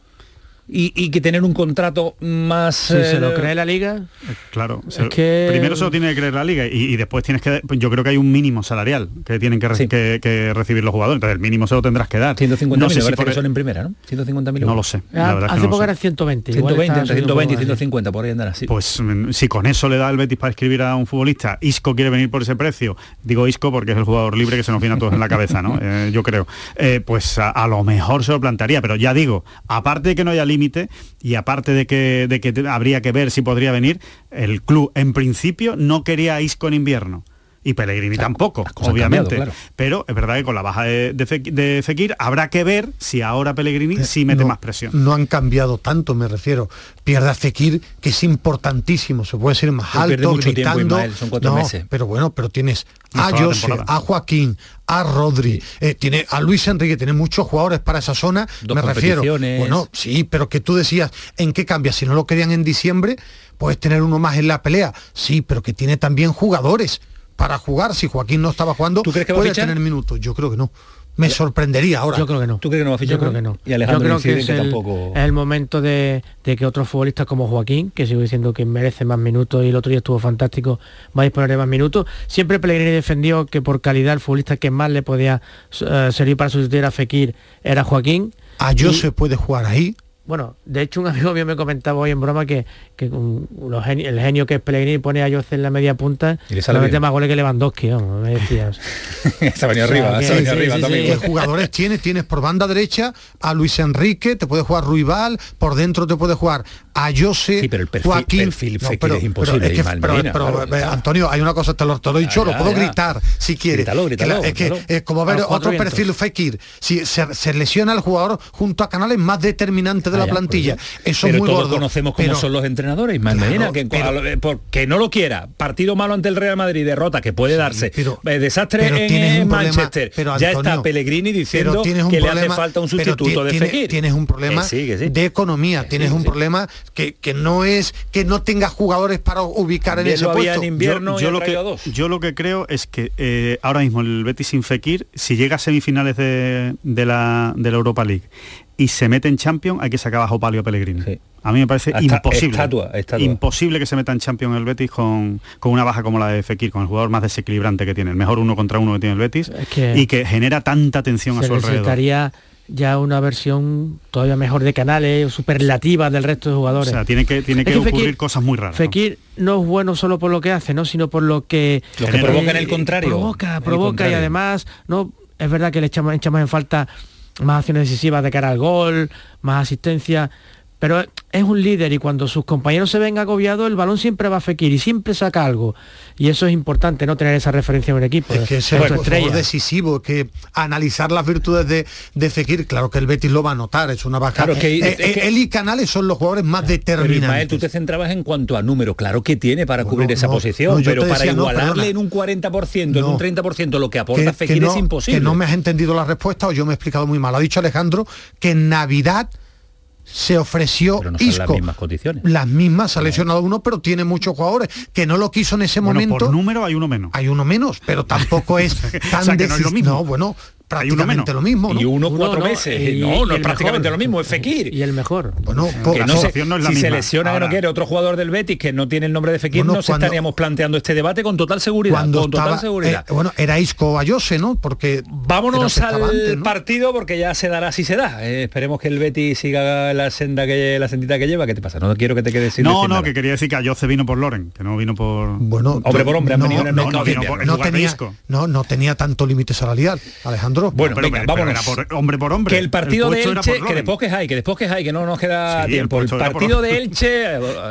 [SPEAKER 7] Y, que tener un contrato más...
[SPEAKER 9] Si se lo eh, cree la liga.
[SPEAKER 10] Claro. Primero se lo tiene que creer la liga y, después tienes que... Yo creo que hay un mínimo salarial que tienen que, recibir los jugadores. Entonces el mínimo se lo tendrás que dar.
[SPEAKER 7] 150 no sé si que son en primera, ¿no? 150 mil
[SPEAKER 10] No lo sé.
[SPEAKER 9] hace poco era 120.
[SPEAKER 7] 120, 120 y 150, por ahí andará así.
[SPEAKER 10] Pues mm, si con eso le da el Betis para escribir a un futbolista, Isco quiere venir por ese precio, digo Isco porque es el jugador libre que se nos viene a todos en la cabeza, ¿no? Eh, yo creo. Eh, pues a, a, lo mejor se lo plantearía, pero ya digo, aparte de que no haya límite y aparte de que, de que habría que ver si podría venir, el club en principio no quería a Isco en invierno y Pellegrini tampoco, obviamente. Pero es verdad que con la baja de, Fekir habrá que ver si ahora Pellegrini eh, sí mete más presión.
[SPEAKER 8] No han cambiado tanto, me refiero. Pierde a Fekir, que es importantísimo, se puede ser más alto, gritando.
[SPEAKER 7] son cuatro meses.
[SPEAKER 8] Pero bueno, pero tienes a José, a Joaquín, a Rodri, eh, tiene a Luis Enrique, tiene muchos jugadores para esa zona, me refiero. Bueno, sí, pero que tú decías, ¿en qué cambia? Si no lo querían en diciembre, puedes tener uno más en la pelea. Sí, pero que tiene también jugadores para jugar. Si Joaquín no estaba jugando,
[SPEAKER 7] ¿Tú crees que
[SPEAKER 8] va puede tener minutos. Yo creo que no. Me sorprendería ahora.
[SPEAKER 9] Yo creo que no.
[SPEAKER 7] ¿Tú crees que no va a fichar?
[SPEAKER 9] Yo creo que no.
[SPEAKER 7] Y Alejandro
[SPEAKER 9] Yo creo que es, el, es el momento de, que otros futbolistas como Joaquín, que sigo diciendo que merece más minutos y el otro día estuvo fantástico, va a disponer de más minutos. Siempre Pellegrini defendió que por calidad el futbolista que más le podía eh, servir para sustituir a Fekir era Joaquín.
[SPEAKER 8] A yo se puede jugar ahí.
[SPEAKER 9] Bueno, de hecho un amigo mío me comentaba hoy en broma que, que el genio que es Pellegrini pone a Jose en la media punta y le mete más goles que Lewandowski, vamos, me decías.
[SPEAKER 7] se ha venido arriba, se ha venido arriba también.
[SPEAKER 8] ¿Qué jugadores tienes? Tienes por banda derecha a Luis Enrique, te puede jugar Ruibal, por dentro te puede jugar a Jose,
[SPEAKER 7] sí, pero el perfil, Joaquín. pero, es imposible.
[SPEAKER 8] Pero, Antonio, hay una cosa, te lo, te lo he dicho, lo puedo gritar si quieres. es que es como ver otro perfil Fekir. Si se, lesiona el jugador junto a canales más determinantes de la plantilla. Eso
[SPEAKER 7] pero
[SPEAKER 8] muy
[SPEAKER 7] todos conocemos cómo son los entrenadores, Medina, que porque no lo quiera, partido malo ante el Real Madrid, derrota que puede darse, eh, desastre en Manchester. ya está Pellegrini diciendo que le hace falta un sustituto de Fekir.
[SPEAKER 8] Tienes un problema de economía, tienes un problema que, no es que no tenga jugadores para ubicar en ese puesto.
[SPEAKER 7] En invierno
[SPEAKER 10] yo, lo que, yo lo que creo es que eh, ahora mismo el Betis sin Fekir, si llega a semifinales de, de, la, de la Europa League y se mete en Champions, hay que sacar bajo palio Pellegrini. A mí me parece imposible. Imposible que se meta en Champions el Betis con, con, una baja como la de Fekir, con el jugador más desequilibrante que tiene, el mejor uno contra uno que tiene el Betis, y que genera tanta tensión a su alrededor
[SPEAKER 9] ya una versión todavía mejor de Canales, superlativa del resto de jugadores.
[SPEAKER 10] O sea, tiene que, tiene
[SPEAKER 9] Es
[SPEAKER 10] que,
[SPEAKER 9] que
[SPEAKER 10] ocurrir cosas muy raras.
[SPEAKER 9] Fekir ¿no? es bueno solo por lo que hace, ¿no? sino por lo que...
[SPEAKER 7] Lo que provoca en el contrario.
[SPEAKER 9] Provoca,
[SPEAKER 7] El
[SPEAKER 9] provoca y además, no es verdad que le echamos, echamos en falta más acciones decisivas de cara al gol, más asistencia, pero es un líder y cuando sus compañeros se ven agobiados, el balón siempre va a Fekir y siempre saca algo. Y eso es importante, ¿no? Tener esa referencia en un equipo.
[SPEAKER 8] Es que es
[SPEAKER 9] de
[SPEAKER 8] el decisivo, que analizar las virtudes de, de Fekir, claro que el Betis lo va a notar, es una baja.
[SPEAKER 7] Claro, que-
[SPEAKER 8] Eh,
[SPEAKER 7] es
[SPEAKER 8] eh,
[SPEAKER 7] que-
[SPEAKER 8] él y Canales son los jugadores más
[SPEAKER 7] Pero
[SPEAKER 8] determinantes.
[SPEAKER 7] Ismael, tú te centrabas en cuanto a número, claro que tiene para cubrir esa
[SPEAKER 8] no,
[SPEAKER 7] posición,
[SPEAKER 8] no,
[SPEAKER 7] pero para
[SPEAKER 8] decía,
[SPEAKER 7] igualarle en un 40%, en un 30% lo que aporta
[SPEAKER 8] que,
[SPEAKER 7] Fekir
[SPEAKER 8] que no,
[SPEAKER 7] es imposible.
[SPEAKER 8] que no me has entendido la respuesta o yo me he explicado muy mal. Ha dicho Alejandro que en Navidad se ofreció
[SPEAKER 7] Pero no son las
[SPEAKER 8] Isco.
[SPEAKER 7] mismas condiciones.
[SPEAKER 8] Las mismas, ha lesionado uno, pero tiene muchos jugadores. Que no lo quiso en ese
[SPEAKER 10] Bueno,
[SPEAKER 8] momento.
[SPEAKER 10] por número hay uno menos.
[SPEAKER 8] Hay uno menos, pero tampoco es tan
[SPEAKER 10] O sea, que no es lo
[SPEAKER 8] decis-
[SPEAKER 10] mismo.
[SPEAKER 8] No, bueno,
[SPEAKER 10] Uno
[SPEAKER 8] prácticamente lo mismo. ¿no?
[SPEAKER 7] Y uno cuatro
[SPEAKER 9] no,
[SPEAKER 7] meses.
[SPEAKER 9] y-
[SPEAKER 7] no, no es prácticamente
[SPEAKER 9] mejor.
[SPEAKER 7] lo mismo, es Fekir.
[SPEAKER 9] Y el mejor.
[SPEAKER 8] Bueno,
[SPEAKER 7] Que
[SPEAKER 8] po-
[SPEAKER 7] no se-
[SPEAKER 10] situación no es la
[SPEAKER 7] si se
[SPEAKER 10] misma.
[SPEAKER 7] lesiona que no quiere otro jugador del Betis que no tiene el nombre de Fekir,
[SPEAKER 8] Bueno,
[SPEAKER 7] no se
[SPEAKER 8] cuando-
[SPEAKER 7] estaríamos planteando este debate con total seguridad.
[SPEAKER 8] cuando
[SPEAKER 7] con total
[SPEAKER 8] estaba,
[SPEAKER 7] seguridad.
[SPEAKER 8] eh, bueno, era Isco Ayose, ¿no? Porque
[SPEAKER 7] Vámonos al
[SPEAKER 8] que estaba antes, ¿no?
[SPEAKER 7] partido porque ya se dará si se da. Eh, esperemos que el Betis siga la senda que la sendita que lleva. ¿Qué te pasa? No quiero que te quedes sin
[SPEAKER 10] No, no,
[SPEAKER 7] nada.
[SPEAKER 10] que quería decir que Ayoce vino por Loren, que no vino por...
[SPEAKER 8] Bueno,
[SPEAKER 7] Hombre por hombre, han
[SPEAKER 8] no,
[SPEAKER 7] venido en el
[SPEAKER 8] tenía, no, no tenía tanto límite salarial, Alejandro.
[SPEAKER 7] Bueno,
[SPEAKER 10] Pero-
[SPEAKER 7] venga,
[SPEAKER 10] pero
[SPEAKER 7] vámonos.
[SPEAKER 10] era por hombre por hombre.
[SPEAKER 7] Que el partido de Elche, que después que hay, que después que hay, que no nos queda
[SPEAKER 10] Sí,
[SPEAKER 7] tiempo. El, partido de Elche,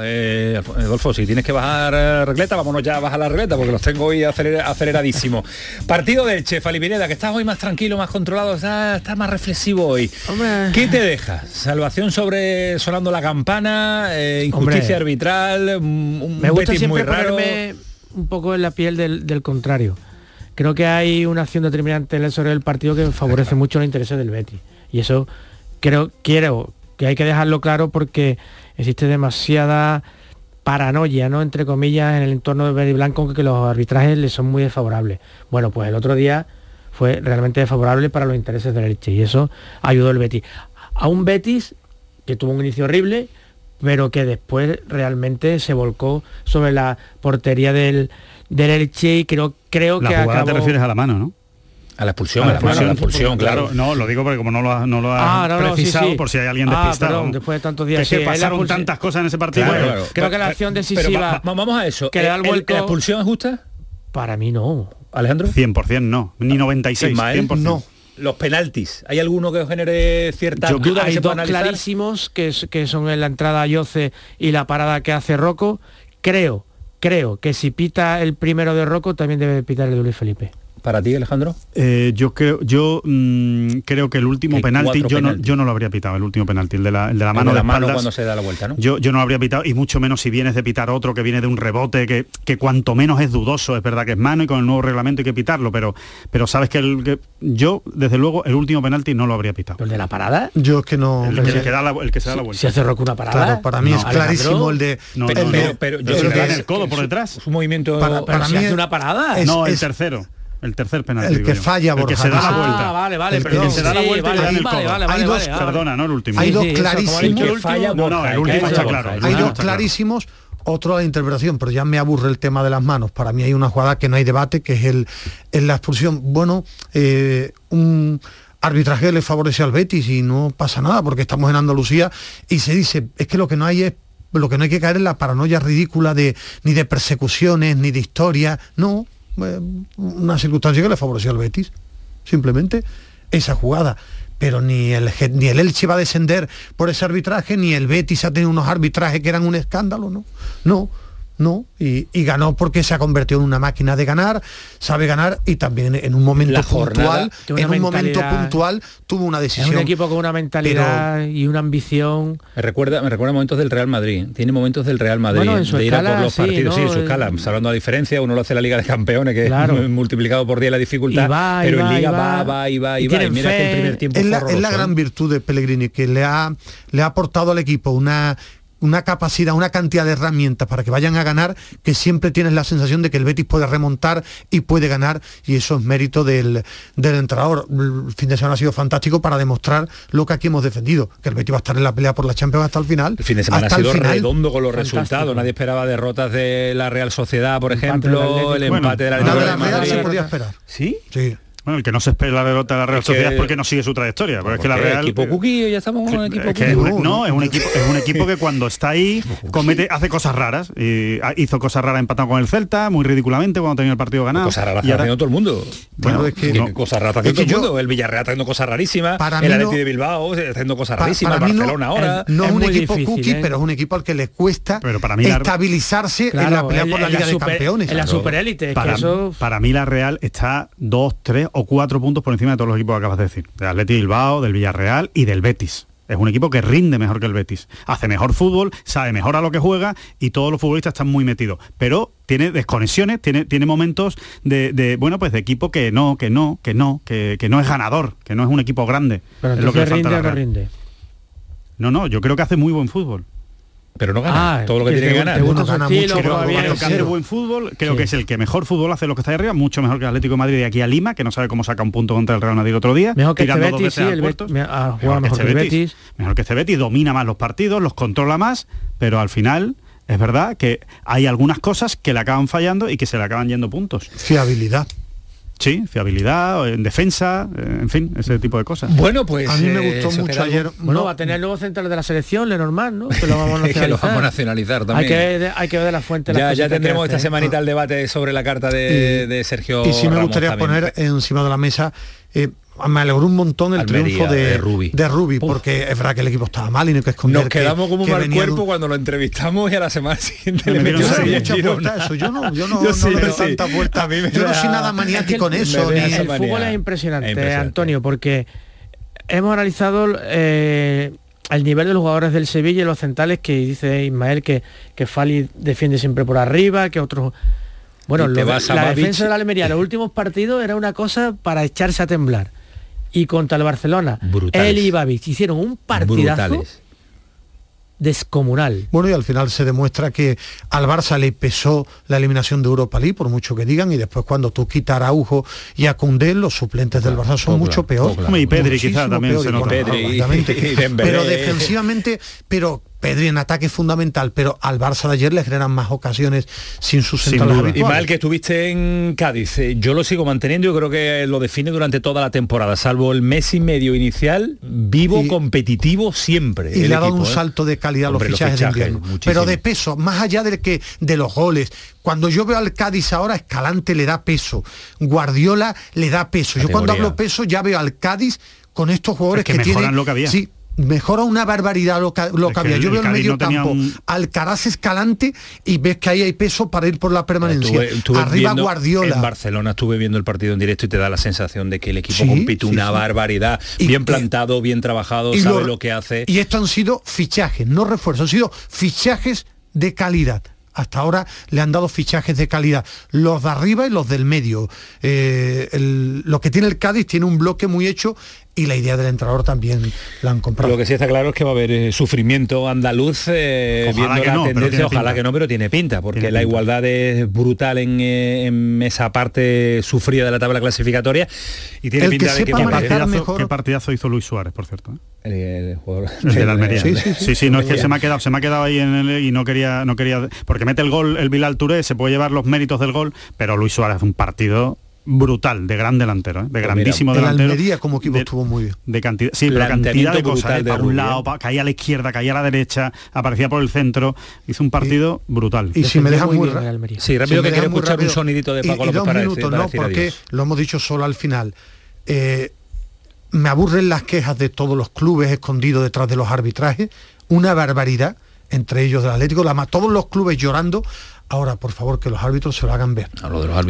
[SPEAKER 7] eh, Adolfo, si tienes que bajar eh, regleta, vámonos ya a bajar la regleta porque los tengo hoy aceler- aceleradísimo. partido de Elche, Fali Pineda, que estás hoy más tranquilo, más controlado, estás, estás más reflexivo hoy.
[SPEAKER 9] Hombre.
[SPEAKER 7] ¿Qué te deja? Salvación sobre sonando la campana, eh, injusticia
[SPEAKER 9] Hombre.
[SPEAKER 7] arbitral, un, un
[SPEAKER 9] Me gusta
[SPEAKER 7] Betis muy
[SPEAKER 9] siempre
[SPEAKER 7] raro.
[SPEAKER 9] ponerme un poco en la piel del, del contrario. Creo que hay una acción determinante en el sobre del partido que favorece mucho los intereses del Betis. Y eso creo, quiero que hay que dejarlo claro porque existe demasiada paranoia, ¿no? Entre comillas, en el entorno de Verde Blanco que los arbitrajes le son muy desfavorables. Bueno, pues el otro día fue realmente desfavorable para los intereses del Elche y eso ayudó el Betis. A un Betis que tuvo un inicio horrible, pero que después realmente se volcó sobre la portería del, del Elche y creo, creo
[SPEAKER 10] La
[SPEAKER 9] que
[SPEAKER 10] jugada
[SPEAKER 9] acabó...
[SPEAKER 10] te refieres a la mano, ¿no?
[SPEAKER 7] A la expulsión, a la, mano, a la expulsión, claro.
[SPEAKER 10] No, lo digo porque como no lo has, no lo has
[SPEAKER 9] Ah, no, no, sí,
[SPEAKER 10] precisado
[SPEAKER 9] sí.
[SPEAKER 10] por si hay alguien
[SPEAKER 9] Ah,
[SPEAKER 10] despistado.
[SPEAKER 9] perdón, después de tantos días,
[SPEAKER 10] Que es que
[SPEAKER 9] sí,
[SPEAKER 10] pasaron tantas cosas en ese partido.
[SPEAKER 7] Claro,
[SPEAKER 10] Bueno,
[SPEAKER 7] claro.
[SPEAKER 9] Creo que la
[SPEAKER 7] Pero-
[SPEAKER 9] acción
[SPEAKER 7] pero
[SPEAKER 9] decisiva
[SPEAKER 7] va- va- vamos a eso.
[SPEAKER 9] que le da el
[SPEAKER 7] ¿El-
[SPEAKER 9] vuelco-
[SPEAKER 7] ¿La expulsión es justa,
[SPEAKER 9] Para mí no.
[SPEAKER 7] Alejandro?
[SPEAKER 10] 100% no, ni 96,
[SPEAKER 7] Ismael,
[SPEAKER 10] 100%.
[SPEAKER 8] no.
[SPEAKER 7] Los penaltis, ¿hay alguno que os genere ciertas
[SPEAKER 9] Yo-
[SPEAKER 7] dudas que
[SPEAKER 9] hay
[SPEAKER 7] se
[SPEAKER 9] dos clarísimos que, es- que son en la entrada a Yoce y la parada que hace Rocco. Creo, creo que si pita el primero de Rocco también debe pitar el de Luis Felipe.
[SPEAKER 7] Para ti, Alejandro.
[SPEAKER 10] Eh, yo creo, yo mm, creo que el último penalti yo no, yo no lo habría pitado, el último penalti, el de la, el de la
[SPEAKER 7] El
[SPEAKER 10] mano
[SPEAKER 7] de la
[SPEAKER 10] de
[SPEAKER 7] mano cuando se da la vuelta, ¿no?
[SPEAKER 10] Yo, yo no lo habría pitado, y mucho menos si vienes de pitar otro que viene de un rebote, que, que cuanto menos es dudoso, es verdad que es mano y con el nuevo reglamento hay que pitarlo, pero, pero sabes que, el, que yo, desde luego, el último penalti no lo habría pitado.
[SPEAKER 9] ¿El de la parada?
[SPEAKER 8] Yo es que no.
[SPEAKER 10] El, que, da la, el que se da la vuelta.
[SPEAKER 9] Si hace Rocco una parada.
[SPEAKER 8] Claro, para mí
[SPEAKER 9] No,
[SPEAKER 8] es
[SPEAKER 9] Alejandro,
[SPEAKER 8] clarísimo el de.
[SPEAKER 10] No,
[SPEAKER 7] Pero,
[SPEAKER 10] no,
[SPEAKER 7] pero,
[SPEAKER 10] no.
[SPEAKER 7] pero yo creo que es-
[SPEAKER 10] el codo por detrás.
[SPEAKER 7] Su movimiento
[SPEAKER 8] Para- mí
[SPEAKER 9] hace
[SPEAKER 8] es-
[SPEAKER 9] una parada.
[SPEAKER 8] es-
[SPEAKER 10] no, el tercero. El tercer penalti.
[SPEAKER 8] El que falla,
[SPEAKER 10] El que
[SPEAKER 8] Borja.
[SPEAKER 10] se da la
[SPEAKER 9] Ah,
[SPEAKER 10] vuelta.
[SPEAKER 9] vale, vale,
[SPEAKER 8] El
[SPEAKER 9] perdón.
[SPEAKER 8] que se
[SPEAKER 10] da la
[SPEAKER 9] Sí,
[SPEAKER 10] vuelta y le dan el
[SPEAKER 9] vale,
[SPEAKER 8] Hay dos-.
[SPEAKER 10] Perdona, no el último.
[SPEAKER 8] Hay dos clarísimos.
[SPEAKER 9] el falla,
[SPEAKER 7] No, no, el último está claro. El
[SPEAKER 8] Hay dos clarísimos, otro la interpretación, pero ya me aburre el tema de las manos. Para mí hay una jugada que no hay debate, que es el en la expulsión. Bueno, eh, un arbitraje le favorece al Betis y no pasa nada porque estamos en Andalucía y se dice, es que lo que no hay es lo que no hay que caer en la paranoia ridícula de ni de persecuciones ni de historia, no, una circunstancia que le favoreció al Betis, simplemente esa jugada. Pero ni el, ni el Elche va a descender por ese arbitraje, ni el Betis ha tenido unos arbitrajes que eran un escándalo, ¿no? No, no. Y, y ganó porque se ha convertido en una máquina de ganar, sabe ganar y también en un momento
[SPEAKER 7] La jornada
[SPEAKER 8] puntual, en un momento puntual, tuvo una
[SPEAKER 9] Es
[SPEAKER 8] decisión.
[SPEAKER 9] un equipo con una mentalidad y una ambición.
[SPEAKER 7] Me recuerda, me recuerda momentos del Real Madrid. Tiene momentos del Real Madrid
[SPEAKER 9] Bueno, en su
[SPEAKER 7] de ir a por los
[SPEAKER 9] sí,
[SPEAKER 7] partidos. Sí,
[SPEAKER 9] ¿no?
[SPEAKER 7] en su escala. Salvando la diferencia, uno lo hace en la Liga de Campeones, que
[SPEAKER 9] Claro.
[SPEAKER 7] es multiplicado por 10 la dificultad.
[SPEAKER 9] Y va,
[SPEAKER 7] pero en
[SPEAKER 9] va, y
[SPEAKER 7] Liga
[SPEAKER 9] va.
[SPEAKER 7] va, va, y va, y,
[SPEAKER 9] Y
[SPEAKER 7] va. Y mira que el
[SPEAKER 9] fe.
[SPEAKER 7] primer tiempo
[SPEAKER 8] es la, es la
[SPEAKER 7] horroroso,
[SPEAKER 8] gran
[SPEAKER 7] ¿eh?
[SPEAKER 8] virtud de Pellegrini, que le ha, le ha aportado al equipo una, una capacidad, una cantidad de herramientas para que vayan a ganar, que siempre tienes la sensación de que el Betis puede remontar y puede ganar, y eso es mérito del, del entrenador. El fin de semana ha sido fantástico para demostrar lo que aquí hemos defendido, que el Betis va a estar en la pelea por la Champions hasta el final.
[SPEAKER 7] El fin de semana ha
[SPEAKER 8] hasta el
[SPEAKER 7] sido
[SPEAKER 8] final.
[SPEAKER 7] redondo con los
[SPEAKER 9] Fantástico.
[SPEAKER 7] resultados. Nadie esperaba derrotas de la Real Sociedad, por
[SPEAKER 9] Empate
[SPEAKER 7] ejemplo, el
[SPEAKER 10] Bueno,
[SPEAKER 7] empate de la
[SPEAKER 8] La
[SPEAKER 7] Atlético
[SPEAKER 8] de
[SPEAKER 7] de
[SPEAKER 8] la Real
[SPEAKER 7] Madrid.
[SPEAKER 8] se podía esperar.
[SPEAKER 7] ¿Sí?
[SPEAKER 8] Sí.
[SPEAKER 10] Bueno, el que no se espera la derrota de la Real
[SPEAKER 7] es
[SPEAKER 10] Sociedad es porque no sigue su trayectoria. Pero es que la Real...
[SPEAKER 7] equipo cuquillo, ya estamos con un equipo
[SPEAKER 10] No, es un equipo, es un equipo que cuando está ahí comete, hace cosas raras. Ah, hizo cosas raras empatado con el Celta, muy ridículamente cuando tenía el partido ganado.
[SPEAKER 7] Cosas raras
[SPEAKER 10] ahora...
[SPEAKER 7] todo el mundo.
[SPEAKER 10] Que, no.
[SPEAKER 7] cosas raras todo el mundo. El Villarreal haciendo cosas rarísimas, el Atleti de Bilbao haciendo cosas rarísimas,
[SPEAKER 8] para eh,
[SPEAKER 7] Barcelona ahora.
[SPEAKER 8] No es un equipo
[SPEAKER 9] difícil,
[SPEAKER 8] cookie,
[SPEAKER 9] ¿eh?
[SPEAKER 8] pero es un equipo al que le cuesta pero
[SPEAKER 10] para mí
[SPEAKER 8] estabilizarse en la pelea por la Liga de Campeones.
[SPEAKER 9] En la superélite.
[SPEAKER 10] Para mí la Real está dos, tres o cuatro puntos por encima de todos los equipos que acabas de decir, del Atleti Bilbao, del Villarreal y del Betis. Es un equipo que rinde mejor que el Betis. Hace mejor fútbol, sabe mejor a lo que juega y todos los futbolistas están muy metidos. Pero tiene desconexiones, tiene, tiene momentos de, bueno, pues de equipo que no, que no, que no, que, que no es ganador, que no es un equipo grande.
[SPEAKER 9] Pero
[SPEAKER 10] es lo que
[SPEAKER 9] rinde, rinde.
[SPEAKER 10] No, no, yo creo que hace muy buen fútbol
[SPEAKER 7] pero no gana
[SPEAKER 9] ah,
[SPEAKER 7] todo lo que, tiene que ganar.
[SPEAKER 8] Mucho,
[SPEAKER 10] creo, que hace buen fútbol, creo que es el que mejor fútbol hace los que está ahí arriba, mucho mejor que el Atlético de Madrid de aquí a Lima, que no sabe cómo saca un punto contra el Real Madrid otro día.
[SPEAKER 9] Mejor que este Betis, mejor, que
[SPEAKER 10] este Betis, domina más los partidos, los controla más, pero al final es verdad que hay algunas cosas que le acaban fallando y que se le acaban yendo puntos.
[SPEAKER 8] Fiabilidad.
[SPEAKER 10] Sí, fiabilidad, en defensa, eh, en fin, ese tipo de cosas.
[SPEAKER 7] Bueno, pues...
[SPEAKER 8] A mí me
[SPEAKER 7] eh,
[SPEAKER 8] gustó mucho ayer...
[SPEAKER 9] Bueno,
[SPEAKER 8] no,
[SPEAKER 9] va a tener el nuevo central de la selección, Lenormand, ¿no? Que lo vamos a
[SPEAKER 7] nacionalizar. que lo vamos a nacionalizar también.
[SPEAKER 9] Hay que, hay que ver de la fuente.
[SPEAKER 7] Ya, ya tendremos esta
[SPEAKER 9] ¿eh?
[SPEAKER 7] semanita el debate sobre la carta de, de Sergio
[SPEAKER 8] Y sí me gustaría poner encima de la mesa me alegró un montón el
[SPEAKER 7] Almería,
[SPEAKER 8] triunfo de,
[SPEAKER 7] de Rubi,
[SPEAKER 8] de Rubi porque es verdad que el equipo estaba mal y no hay que esconder.
[SPEAKER 7] Nos quedamos como
[SPEAKER 8] que,
[SPEAKER 7] mal
[SPEAKER 8] cuerpo un...
[SPEAKER 7] cuando lo entrevistamos y a la semana siguiente le metió
[SPEAKER 8] eso. Yo no, yo no,
[SPEAKER 7] yo
[SPEAKER 8] no
[SPEAKER 7] sí, sí.
[SPEAKER 8] tanta.
[SPEAKER 7] A me
[SPEAKER 8] yo no soy nada maniático
[SPEAKER 9] con
[SPEAKER 8] eso. Ni...
[SPEAKER 9] El fútbol es impresionante,
[SPEAKER 7] es impresionante,
[SPEAKER 9] Antonio, porque hemos analizado eh, el nivel de los jugadores del Sevilla y los centrales que dice Ismael que, que Fali defiende siempre por arriba, que otros... Bueno, lo, la
[SPEAKER 7] Mavich.
[SPEAKER 9] defensa de la Almería, los últimos partidos era una cosa para echarse a temblar y contra el Barcelona, él y Babich hicieron un partidazo descomunal.
[SPEAKER 8] Bueno, y al final se demuestra que al Barça le pesó la eliminación de Europa League, por mucho que digan, y después cuando tú quitas a Araujo y a Cundé, los suplentes del Barça son mucho peor.
[SPEAKER 10] Y Pedri quizás también
[SPEAKER 8] pero defensivamente, pero Pedri en ataque es fundamental, pero al Barça de ayer le generan más ocasiones sin sus centrales Y
[SPEAKER 7] mal que estuviste en Cádiz, eh, yo lo sigo manteniendo, yo creo que eh, lo define durante toda la temporada, salvo el mes y medio inicial, vivo, competitivo siempre.
[SPEAKER 8] Y le ha dado un
[SPEAKER 7] ¿eh?
[SPEAKER 8] salto de calidad a los fichajes, de invierno, pero de peso, más allá de, que, de los goles. Cuando yo veo al Cádiz ahora, Escalante le da peso, Guardiola le da peso. Yo cuando hablo peso ya veo al Cádiz con estos jugadores
[SPEAKER 10] que,
[SPEAKER 8] que,
[SPEAKER 10] mejoran
[SPEAKER 8] tienen,
[SPEAKER 10] lo que había.
[SPEAKER 8] Sí, mejora una barbaridad lo, lo que, había. Yo veo el,
[SPEAKER 10] el
[SPEAKER 8] medio campo,
[SPEAKER 10] un...
[SPEAKER 8] Alcaraz escalante y ves que ahí hay peso para ir por la permanencia. Arriba Guardiola.
[SPEAKER 7] En Barcelona estuve viendo el partido en directo y te da la sensación de que el equipo compite una barbaridad. Bien plantado, bien trabajado, sabe
[SPEAKER 8] lo,
[SPEAKER 7] que hace.
[SPEAKER 8] Y esto han sido fichajes, no refuerzos, han sido fichajes de calidad. Hasta ahora le han dado fichajes de calidad, los de arriba y los del medio. Eh, lo que tiene el Cádiz tiene un bloque muy hecho y la idea del entrador también la han comprado.
[SPEAKER 7] Lo que sí está claro es que va a haber eh, sufrimiento andaluz eh, viendo la
[SPEAKER 10] no,
[SPEAKER 7] tendencia, ojalá que no, pero tiene pinta, porque la igualdad es brutal eh, en, esa parte sufrida de la tabla clasificatoria y tiene
[SPEAKER 8] pinta que
[SPEAKER 7] de que,
[SPEAKER 10] partidazo,
[SPEAKER 8] mejor...
[SPEAKER 10] qué partidazo hizo Luis Suárez, por cierto.
[SPEAKER 7] El, el jugador
[SPEAKER 10] el Almería.
[SPEAKER 8] Sí,
[SPEAKER 10] sí,
[SPEAKER 8] sí,
[SPEAKER 10] no es que se me ha quedado, se me ha quedado ahí en el, y no quería no quería porque mete el gol el Bilal Touré, se puede llevar los méritos del gol, pero Luis Suárez un partido brutal de gran delantero, ¿eh? de pues grandísimo
[SPEAKER 8] mira,
[SPEAKER 10] delantero.
[SPEAKER 8] Almería como equipo
[SPEAKER 10] de,
[SPEAKER 8] estuvo muy bien.
[SPEAKER 10] De cantidad, sí, pero cantidad de cosas. ¿eh?
[SPEAKER 7] De
[SPEAKER 10] un lado, para, caía a la izquierda, caía a la derecha, aparecía por el centro. Hizo un partido brutal.
[SPEAKER 8] Y si me dejas
[SPEAKER 9] muy, deja muy
[SPEAKER 7] Sí, rápido
[SPEAKER 8] si
[SPEAKER 7] que quiero escuchar
[SPEAKER 8] rápido.
[SPEAKER 7] un sonidito de Paco
[SPEAKER 8] y,
[SPEAKER 7] y
[SPEAKER 8] minutos, porque lo hemos dicho solo al final. Eh, me aburren las quejas de todos los clubes escondidos detrás de los arbitrajes. Una barbaridad entre ellos del Atlético, la, todos los clubes llorando Ahora, por favor, que los árbitros se lo hagan ver.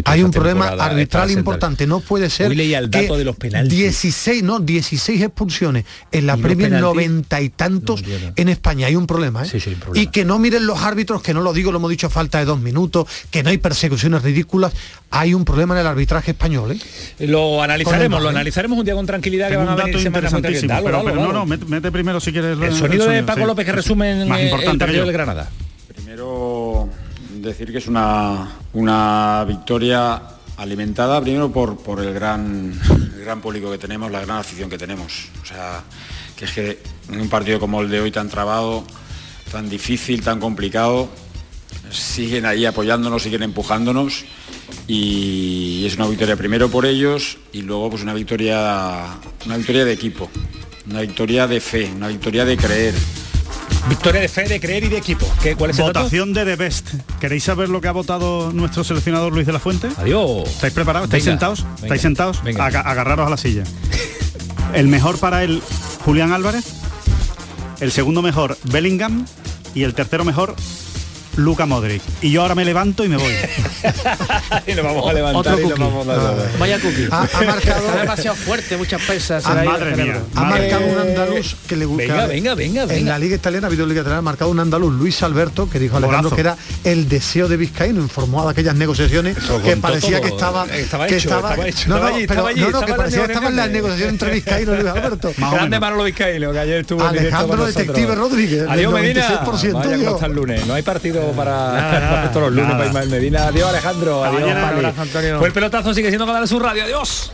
[SPEAKER 8] Hay un problema arbitral importante. No puede ser
[SPEAKER 7] Hoy al dato
[SPEAKER 8] que
[SPEAKER 7] de los penaltis.
[SPEAKER 8] 16, no, 16 expulsiones en la Premier, 90 y tantos en España. Hay un problema, ¿eh?
[SPEAKER 7] Sí, sí, un problema.
[SPEAKER 8] Y que no miren los árbitros, que no lo digo, lo hemos dicho falta de dos minutos, que no hay persecuciones ridículas. Hay un problema en el arbitraje español. ¿eh?
[SPEAKER 7] Eh, lo analizaremos, lo analizaremos un día con tranquilidad que van
[SPEAKER 10] un
[SPEAKER 7] a venir
[SPEAKER 10] interesantísimo,
[SPEAKER 7] dalo,
[SPEAKER 10] pero, no, no, mete primero si quieres.
[SPEAKER 7] El, sonido, de Paco. López que resume
[SPEAKER 10] Más
[SPEAKER 7] el partido del Granada.
[SPEAKER 25] Primero decir que es una, una victoria alimentada primero por, por el, gran, gran público que tenemos, la gran afición que tenemos. O sea, que es que en un partido como el de hoy tan trabado, tan difícil, tan complicado, siguen ahí apoyándonos, siguen empujándonos y es una victoria primero por ellos y luego pues una victoria, una victoria de equipo, una victoria de fe, una victoria de creer.
[SPEAKER 7] Victoria de fe, de creer y de equipo. ¿Qué, ¿Cuál es el?
[SPEAKER 10] Votación de The Best. ¿Queréis saber lo que ha votado nuestro seleccionador Luis de la Fuente?
[SPEAKER 7] Adiós.
[SPEAKER 10] ¿Estáis preparados? ¿Estáis
[SPEAKER 7] Venga,
[SPEAKER 10] sentados?
[SPEAKER 7] venga,
[SPEAKER 10] ¿Estáis sentados?
[SPEAKER 7] venga.
[SPEAKER 10] Aga- agarraros a la silla. El mejor para él, Julián Álvarez. El segundo mejor, Bellingham. Y el tercero mejor, Luca Modric. Y yo ahora me levanto y me voy.
[SPEAKER 7] y nos vamos a levantar
[SPEAKER 9] Otro
[SPEAKER 7] y nos vamos a
[SPEAKER 9] Vaya cookie.
[SPEAKER 8] Ha- ha marcado-
[SPEAKER 9] demasiado fuerte, muchas pesas.
[SPEAKER 8] Ah, madre mía. Ha marcado un andaluz que le gusta.
[SPEAKER 7] Venga, venga, venga,
[SPEAKER 8] En
[SPEAKER 7] venga.
[SPEAKER 8] la Liga Italiana, ha habido Liga Italiana, ha marcado un andaluz, Luis Alberto, que dijo Alejandro que era el deseo de Vizcaíno, informó de aquellas negociaciones
[SPEAKER 7] Eso
[SPEAKER 8] que parecía
[SPEAKER 7] todo.
[SPEAKER 8] que estaba.
[SPEAKER 7] Estaba
[SPEAKER 8] que
[SPEAKER 7] hecho, estaba hecho.
[SPEAKER 8] No,
[SPEAKER 7] Estaba
[SPEAKER 8] no,
[SPEAKER 7] allí,
[SPEAKER 8] pero
[SPEAKER 7] estaba allí,
[SPEAKER 8] no, no,
[SPEAKER 7] estaba
[SPEAKER 8] que
[SPEAKER 7] en
[SPEAKER 8] parecía que estaba en las
[SPEAKER 7] negociaciones.
[SPEAKER 8] entre Vizcaíno y Luis Alberto.
[SPEAKER 7] Grande Manolo Vizcaíno, que ayer estuvo en
[SPEAKER 8] Alejandro. Detective Rodríguez,
[SPEAKER 7] Adiós Medina.
[SPEAKER 8] 96%,
[SPEAKER 7] Vaya
[SPEAKER 8] Dios.
[SPEAKER 7] cómo está el lunes. No hay partido para,
[SPEAKER 9] Nada, nada,
[SPEAKER 7] para todos los lunes
[SPEAKER 10] nada.
[SPEAKER 7] para Ismael Medina. Adiós Alejandro. Adiós. Pues el pelotazo sigue siendo Canal Sur Radio. Adiós.